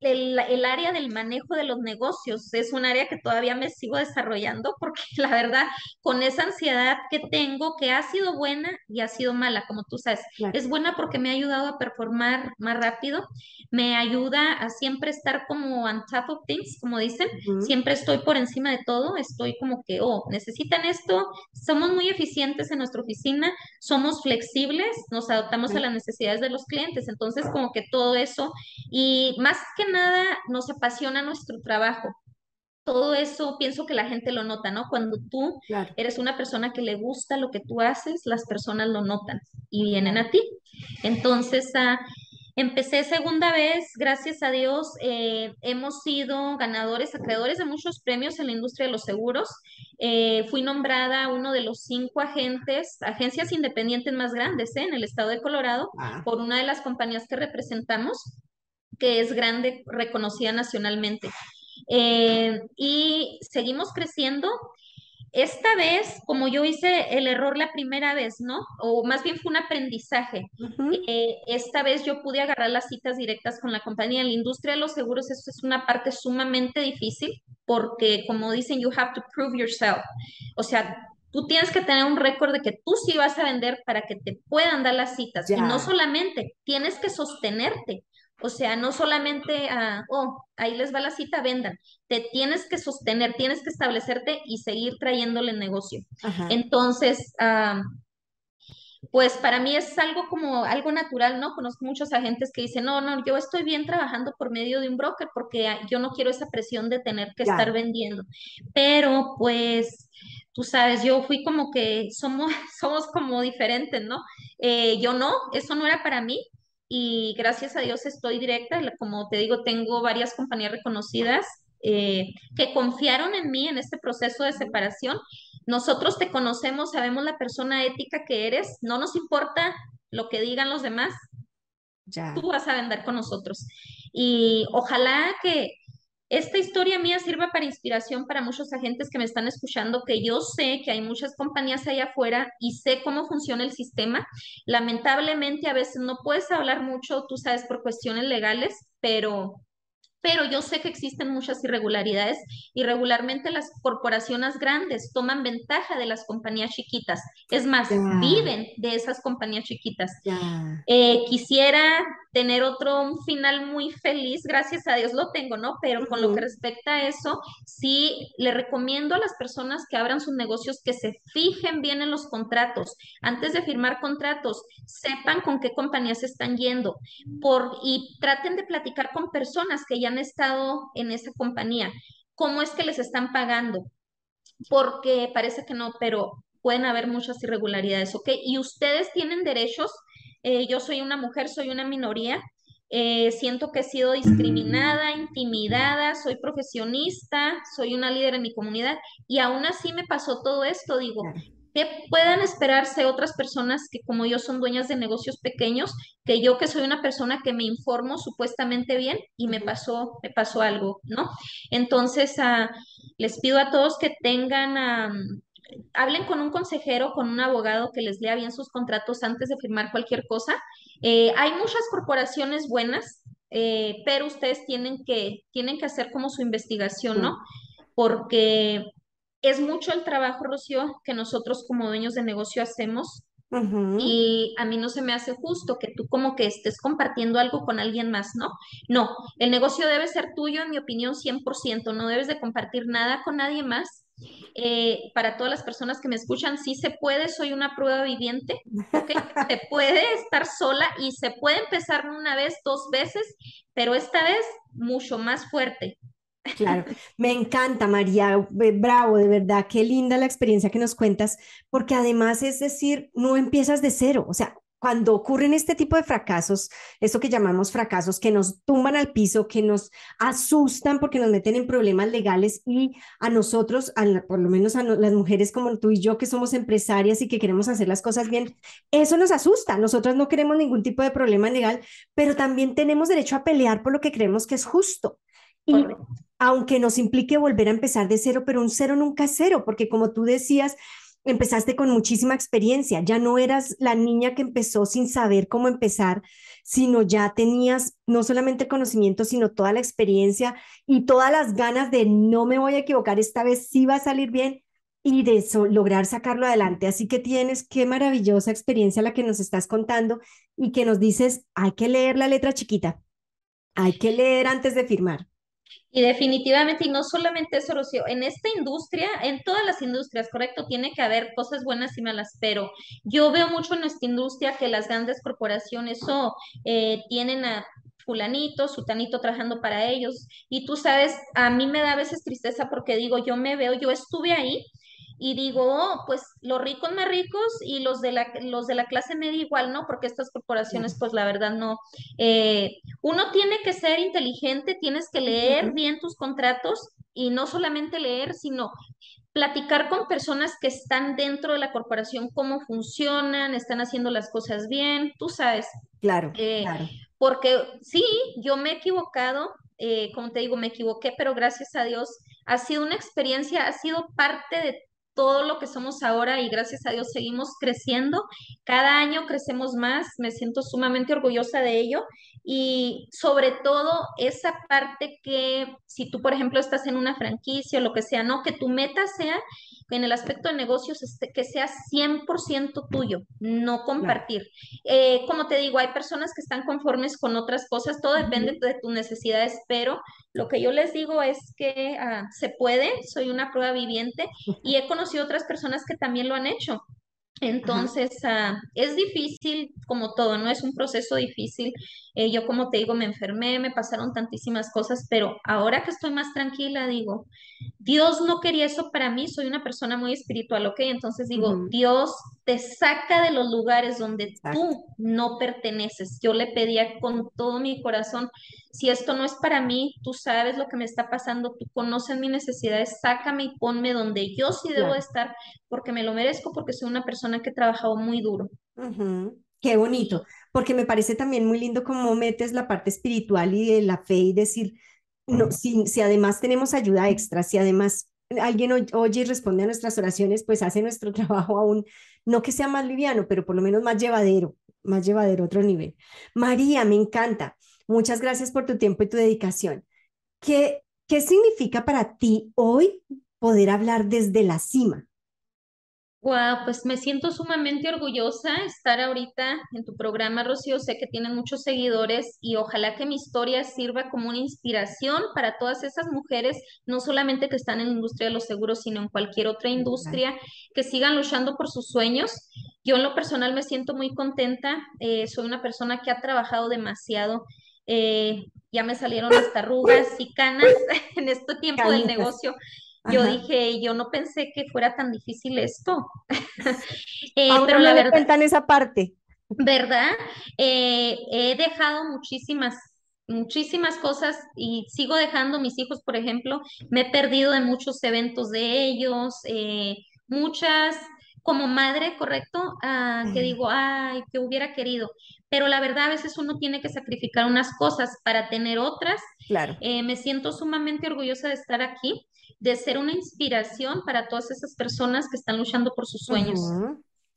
Speaker 1: el, área del manejo de los negocios es un área que todavía me sigo desarrollando porque la verdad, con esa ansiedad que tengo, que ha sido buena y ha sido mala, como tú sabes, es buena porque me ha ayudado a performar más rápido, me ayuda a siempre estar como on top of things, como dicen, siempre estoy por encima de todo, estoy como que, oh, necesitan esto, somos muy eficientes en nuestra oficina, somos flexibles, nos adaptamos a las necesidades de los clientes, entonces como que todo eso, y más que nada nos apasiona nuestro trabajo. Todo eso pienso que la gente lo nota, ¿no? Cuando tú eres una persona que le gusta lo que tú haces, las personas lo notan y vienen a ti. Entonces, uh, empecé segunda vez, gracias a Dios, eh, hemos sido ganadores, acreedores de muchos premios en la industria de los seguros. Eh, fui nombrada uno de los cinco agentes, agencias independientes más grandes ¿eh? en el estado de Colorado, ah. por una de las compañías que representamos que es grande, reconocida nacionalmente. Eh, y seguimos creciendo. Esta vez, como yo hice el error la primera vez, ¿no? O más bien fue un aprendizaje. Eh, esta vez yo pude agarrar las citas directas con la compañía. En la industria de los seguros eso es una parte sumamente difícil porque, como dicen, you have to prove yourself. O sea, tú tienes que tener un récord de que tú sí vas a vender para que te puedan dar las citas. Y no solamente, tienes que sostenerte. O sea, no solamente, a, oh, ahí les va la cita, vendan. Te tienes que sostener, tienes que establecerte y seguir trayéndole negocio. Entonces, pues para mí es algo como algo natural, ¿no? Conozco muchos agentes que dicen, no, no, yo estoy bien trabajando por medio de un broker porque yo no quiero esa presión de tener que estar vendiendo. Pero pues tú sabes, yo fui como que somos, somos como diferentes, ¿no? Eh, yo no, eso no era para mí y gracias a Dios estoy directa. Como te digo, tengo varias compañías reconocidas eh, que confiaron en mí en este proceso de separación. Nosotros te conocemos, sabemos la persona ética que eres, no nos importa lo que digan los demás, ya. tú vas a vender con nosotros. Y ojalá que, esta historia mía sirva para inspiración para muchos agentes que me están escuchando, que yo sé que hay muchas compañías allá afuera y sé cómo funciona el sistema. Lamentablemente a veces no puedes hablar mucho, tú sabes, por cuestiones legales, pero pero yo sé que existen muchas irregularidades y regularmente las corporaciones grandes toman ventaja de las compañías chiquitas. Es más, viven de esas compañías chiquitas. Eh, quisiera tener otro un final muy feliz, gracias a Dios lo tengo, ¿no? Pero con lo que respecta a eso, sí le recomiendo a las personas que abran sus negocios que se fijen bien en los contratos. Antes de firmar contratos, sepan con qué compañías están yendo por, y traten de platicar con personas que ya han estado en esa compañía, cómo es que les están pagando, porque parece que no, pero pueden haber muchas irregularidades, ¿ok? Y ustedes tienen derechos, eh, yo soy una mujer, soy una minoría, eh, siento que he sido discriminada, intimidada, soy profesionista, soy una líder en mi comunidad y aún así me pasó todo esto, digo, que puedan esperarse otras personas que como yo son dueñas de negocios pequeños, que yo que soy una persona que me informo supuestamente bien y me pasó, me pasó algo, ¿no? Entonces, ah, les pido a todos que tengan, hablen con un consejero, con un abogado que les lea bien sus contratos antes de firmar cualquier cosa. Eh, hay muchas corporaciones buenas, eh, pero ustedes tienen que, tienen que hacer como su investigación, ¿no? Porque es mucho el trabajo, Rocío, que nosotros como dueños de negocio hacemos. Y a mí no se me hace justo que tú como que estés compartiendo algo con alguien más, ¿no? No, el negocio debe ser tuyo, en mi opinión, 100%. No debes de compartir nada con nadie más. Eh, para todas las personas que me escuchan, sí se puede, soy una prueba viviente, ¿ok? se puede estar sola y se puede empezar una vez, dos veces, pero esta vez mucho más fuerte.
Speaker 2: Claro, me encanta María, bravo, de verdad, qué linda la experiencia que nos cuentas, porque además es decir, no empiezas de cero, o sea, cuando ocurren este tipo de fracasos, esto que llamamos fracasos, que nos tumban al piso, que nos asustan porque nos meten en problemas legales y a nosotros, por lo menos a las mujeres como tú y yo que somos empresarias y que queremos hacer las cosas bien, eso nos asusta. Nosotros no queremos ningún tipo de problema legal, pero también tenemos derecho a pelear por lo que creemos que es justo. Y aunque nos implique volver a empezar de cero, pero un cero nunca es cero, porque como tú decías, empezaste con muchísima experiencia, ya no eras la niña que empezó sin saber cómo empezar, sino ya tenías no solamente el conocimiento, sino toda la experiencia y todas las ganas de no me voy a equivocar, esta vez sí va a salir bien y de eso, lograr sacarlo adelante. Así que tienes qué maravillosa experiencia la que nos estás contando y que nos dices, hay que leer la letra chiquita, hay que leer antes de firmar.
Speaker 1: Y definitivamente, y no solamente eso, Rocío, en esta industria, en todas las industrias, correcto, tiene que haber cosas buenas y malas, pero yo veo mucho en nuestra industria que las grandes corporaciones o eh, tienen a fulanito, sutanito trabajando para ellos, y tú sabes, a mí me da a veces tristeza porque digo, yo me veo, yo estuve ahí y digo, oh, pues los ricos más ricos y los de la, los de la clase media igual, ¿no? Porque estas corporaciones, pues la verdad no. Eh, uno tiene que ser inteligente, tienes que leer bien tus contratos y no solamente leer, sino platicar con personas que están dentro de la corporación, cómo funcionan, están haciendo las cosas bien, tú sabes.
Speaker 2: Claro, eh, claro.
Speaker 1: Porque sí, yo me he equivocado, eh, como te digo, me equivoqué, pero gracias a Dios ha sido una experiencia, ha sido parte de todo lo que somos ahora y gracias a Dios seguimos creciendo. Cada año crecemos más, me siento sumamente orgullosa de ello y sobre todo esa parte que si tú, por ejemplo, estás en una franquicia o lo que sea, no, que tu meta sea en el aspecto de negocios este, que sea 100% tuyo, no compartir. Eh, como te digo, hay personas que están conformes con otras cosas, todo depende de tus necesidades, pero lo que yo les digo es que ah, se puede, soy una prueba viviente y he conocido otras personas que también lo han hecho. Entonces, ah, es difícil como todo, ¿no? Es un proceso difícil. Eh, yo, como te digo, me enfermé, me pasaron tantísimas cosas, pero ahora que estoy más tranquila, digo, Dios no quería eso para mí, soy una persona muy espiritual, ¿ok? Entonces digo, Dios te saca de los lugares donde tú no perteneces. Yo le pedía con todo mi corazón, si esto no es para mí, tú sabes lo que me está pasando, tú conoces mis necesidades, sácame y ponme donde yo sí debo estar, porque me lo merezco, porque soy una persona que he trabajado muy duro.
Speaker 2: Qué bonito, porque me parece también muy lindo cómo metes la parte espiritual y de la fe y decir, no, si, si además tenemos ayuda extra, si además alguien oye y responde a nuestras oraciones, pues hace nuestro trabajo aún, no que sea más liviano, pero por lo menos más llevadero, más llevadero, otro nivel. María, me encanta. Muchas gracias por tu tiempo y tu dedicación. ¿Qué, qué significa para ti hoy poder hablar desde la cima?
Speaker 1: Wow, pues me siento sumamente orgullosa de estar ahorita en tu programa, Rocío. Sé que tienen muchos seguidores y ojalá que mi historia sirva como una inspiración para todas esas mujeres, no solamente que están en la industria de los seguros, sino en cualquier otra industria, que sigan luchando por sus sueños. Yo en lo personal me siento muy contenta. Eh, soy una persona que ha trabajado demasiado. Eh, ya me salieron hasta arrugas y canas en este tiempo del negocio. Yo dije, yo no pensé que fuera tan difícil esto.
Speaker 2: eh, pero la verdad, cuentan esa parte.
Speaker 1: ¿Verdad? Eh, he dejado muchísimas, muchísimas cosas y sigo dejando mis hijos, por ejemplo, me he perdido de muchos eventos de ellos, eh, muchas, como madre, ¿correcto? Ah, que digo, ay, que hubiera querido. Pero la verdad, a veces uno tiene que sacrificar unas cosas para tener otras.
Speaker 2: Claro.
Speaker 1: Eh, me siento sumamente orgullosa de estar aquí de ser una inspiración para todas esas personas que están luchando por sus sueños.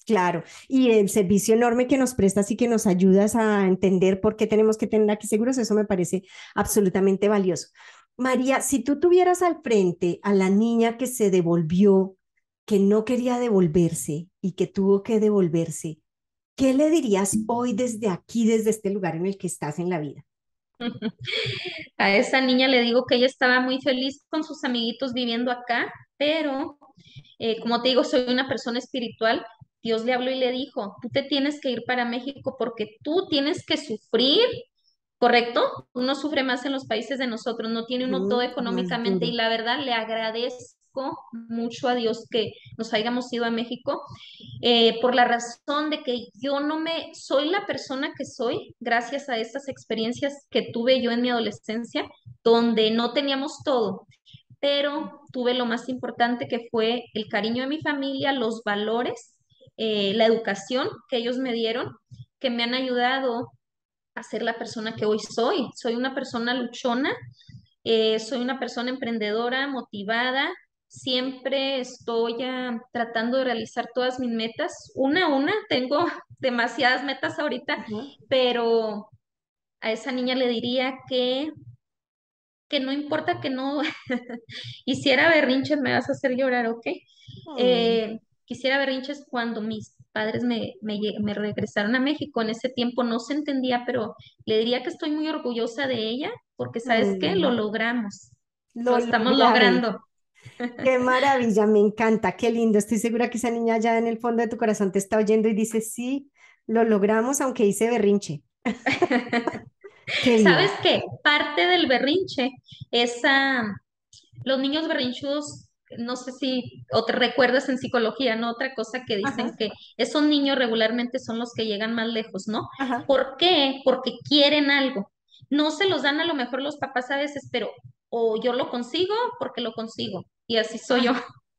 Speaker 2: Claro, y el servicio enorme que nos prestas y que nos ayudas a entender por qué tenemos que tener aquí seguros, eso me parece absolutamente valioso. María, si tú tuvieras al frente a la niña que se devolvió, que no quería devolverse y que tuvo que devolverse, ¿qué le dirías hoy desde aquí, desde este lugar en el que estás en la vida?
Speaker 1: A esa niña le digo que ella estaba muy feliz con sus amiguitos viviendo acá, pero eh, como te digo, soy una persona espiritual. Dios le habló y le dijo, tú te tienes que ir para México porque tú tienes que sufrir, ¿correcto? Uno sufre más en los países de nosotros, no tiene uno todo económicamente y la verdad le agradezco mucho a Dios que nos hayamos ido a México, eh, por la razón de que yo no me soy la persona que soy gracias a estas experiencias que tuve yo en mi adolescencia, donde no teníamos todo, pero tuve lo más importante que fue el cariño de mi familia, los valores, eh, la educación que ellos me dieron, que me han ayudado a ser la persona que hoy soy. Soy una persona luchona, eh, soy una persona emprendedora, motivada, siempre estoy tratando de realizar todas mis metas, una a una, tengo demasiadas metas ahorita, pero a esa niña le diría que, que no importa que no hiciera berrinches, me vas a hacer llorar, ¿ok? Eh, quisiera berrinches cuando mis padres me, me, regresaron a México. En ese tiempo no se entendía, pero le diría que estoy muy orgullosa de ella porque, ¿sabes qué? Lo logramos. Lo, estamos logrando.
Speaker 2: Qué maravilla, me encanta, qué lindo. Estoy segura que esa niña ya en el fondo de tu corazón te está oyendo y dice, sí, lo logramos, aunque hice berrinche.
Speaker 1: ¿Sabes qué? Parte del berrinche es los niños berrinchudos, no sé si, o te recuerdas en psicología, ¿no? Otra cosa que dicen que esos niños regularmente son los que llegan más lejos, ¿no? ¿Por qué? Porque quieren algo. No se los dan a lo mejor los papás a veces, pero o yo lo consigo porque lo consigo. Y así soy yo.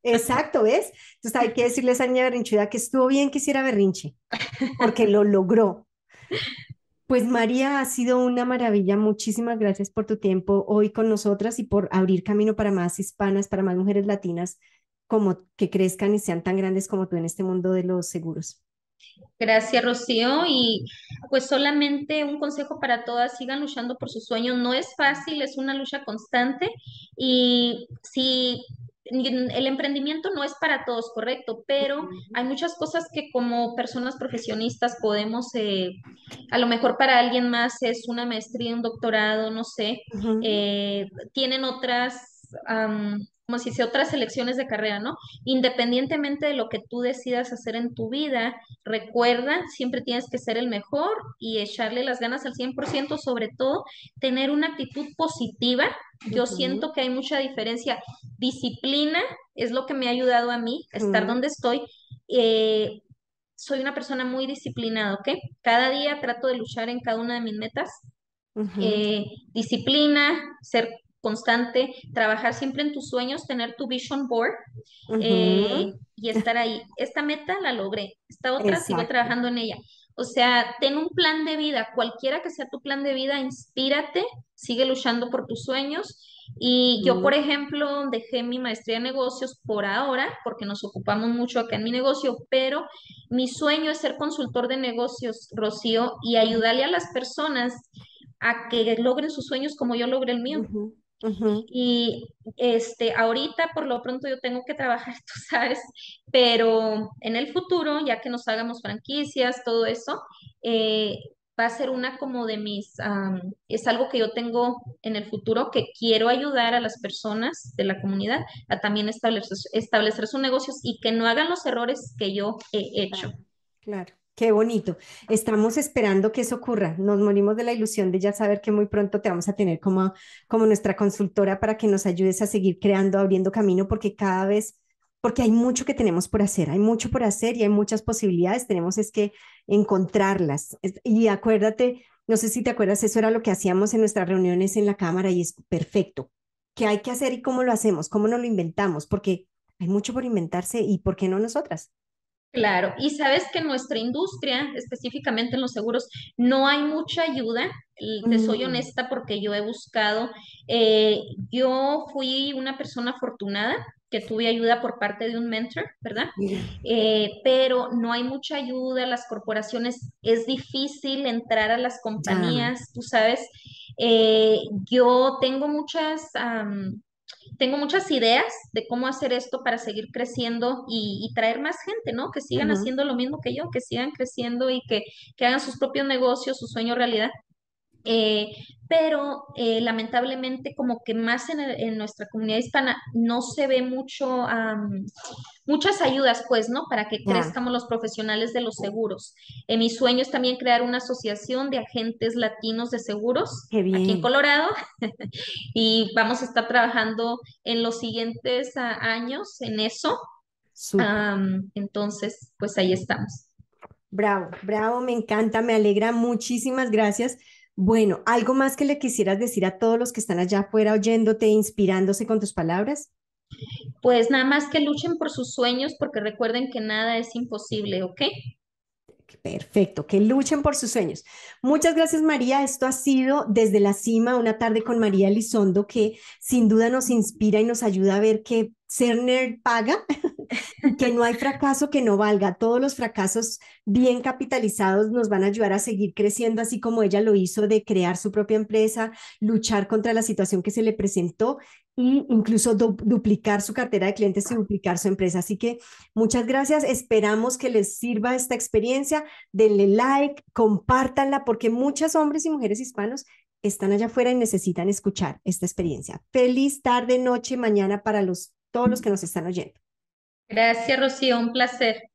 Speaker 2: Exacto, ¿ves? Entonces hay que decirle a esa niña berrinchuda que estuvo bien que hiciera berrinche, porque lo logró. Pues María, ha sido una maravilla. Muchísimas gracias por tu tiempo hoy con nosotras y por abrir camino para más hispanas, para más mujeres latinas, como que crezcan y sean tan grandes como tú en este mundo de los seguros.
Speaker 1: Gracias, Rocío. Y pues solamente un consejo para todas, sigan luchando por sus sueños. No es fácil, es una lucha constante. Y si el emprendimiento no es para todos, correcto, pero hay muchas cosas que como personas profesionistas podemos, eh, a lo mejor para alguien más es una maestría, un doctorado, no sé, eh, tienen otras como si se otras elecciones de carrera, ¿no? Independientemente de lo que tú decidas hacer en tu vida, recuerda, siempre tienes que ser el mejor y echarle las ganas al 100%, sobre todo tener una actitud positiva. Yo siento que hay mucha diferencia. Disciplina es lo que me ha ayudado a mí a estar donde estoy. Eh, soy una persona muy disciplinada, ¿ok? Cada día trato de luchar en cada una de mis metas. Eh, disciplina, ser constante, trabajar siempre en tus sueños, tener tu vision board eh, y estar ahí. Esta meta la logré, esta otra sigo trabajando en ella. O sea, ten un plan de vida, cualquiera que sea tu plan de vida, inspírate, sigue luchando por tus sueños. Y yo, por ejemplo, dejé mi maestría en negocios por ahora, porque nos ocupamos mucho acá en mi negocio, pero mi sueño es ser consultor de negocios, Rocío, y ayudarle a las personas a que logren sus sueños como yo logré el mío. Y este, ahorita por lo pronto yo tengo que trabajar, tú sabes, pero en el futuro, ya que nos hagamos franquicias, todo eso, eh, va a ser una como de mis, es algo que yo tengo en el futuro que quiero ayudar a las personas de la comunidad a también establecer, establecer sus negocios y que no hagan los errores que yo he hecho.
Speaker 2: claro. Qué bonito. Estamos esperando que eso ocurra. Nos morimos de la ilusión de ya saber que muy pronto te vamos a tener como, como nuestra consultora para que nos ayudes a seguir creando, abriendo camino, porque cada vez, porque hay mucho que tenemos por hacer, hay mucho por hacer y hay muchas posibilidades. Tenemos es que encontrarlas. Y acuérdate, no sé si te acuerdas, eso era lo que hacíamos en nuestras reuniones en la cámara y es perfecto. ¿Qué hay que hacer y cómo lo hacemos? ¿Cómo nos lo inventamos? Porque hay mucho por inventarse y ¿por qué no nosotras?
Speaker 1: Claro, y sabes que en nuestra industria, específicamente en los seguros, no hay mucha ayuda. Te soy mm. honesta porque yo he buscado, eh, yo fui una persona afortunada que tuve ayuda por parte de un mentor, ¿verdad? Eh, pero no hay mucha ayuda, las corporaciones, es difícil entrar a las compañías, tú sabes. Eh, yo tengo muchas tengo muchas ideas de cómo hacer esto para seguir creciendo y, traer más gente, ¿no? Que sigan haciendo lo mismo que yo, que sigan creciendo y que, que hagan sus propios negocios, su sueño realidad. Eh, pero eh, lamentablemente como que más en, nuestra comunidad hispana no se ve mucho, muchas ayudas, pues, ¿no? Para que crezcamos los profesionales de los seguros. Eh, mi sueño es también crear una asociación de agentes latinos de seguros aquí en Colorado y vamos a estar trabajando en los siguientes ah, años en eso. entonces, pues ahí estamos.
Speaker 2: Bravo, bravo, me encanta, me alegra, muchísimas gracias. Bueno, ¿algo más que le quisieras decir a todos los que están allá afuera oyéndote, inspirándose con tus palabras?
Speaker 1: Pues nada más que luchen por sus sueños porque recuerden que nada es imposible, ¿ok?
Speaker 2: Perfecto, que luchen por sus sueños. Muchas gracias María. Esto ha sido desde la cima una tarde con María Elizondo que sin duda nos inspira y nos ayuda a ver que ser nerd paga, que no hay fracaso que no valga. Todos los fracasos bien capitalizados nos van a ayudar a seguir creciendo, así como ella lo hizo de crear su propia empresa, luchar contra la situación que se le presentó e incluso duplicar su cartera de clientes y duplicar su empresa. Así que muchas gracias. Esperamos que les sirva esta experiencia. Denle like, compártanla, porque muchos hombres y mujeres hispanos están allá afuera y necesitan escuchar esta experiencia. Feliz tarde, noche, mañana para los todos los que nos están oyendo.
Speaker 1: Gracias, Rocío, un placer.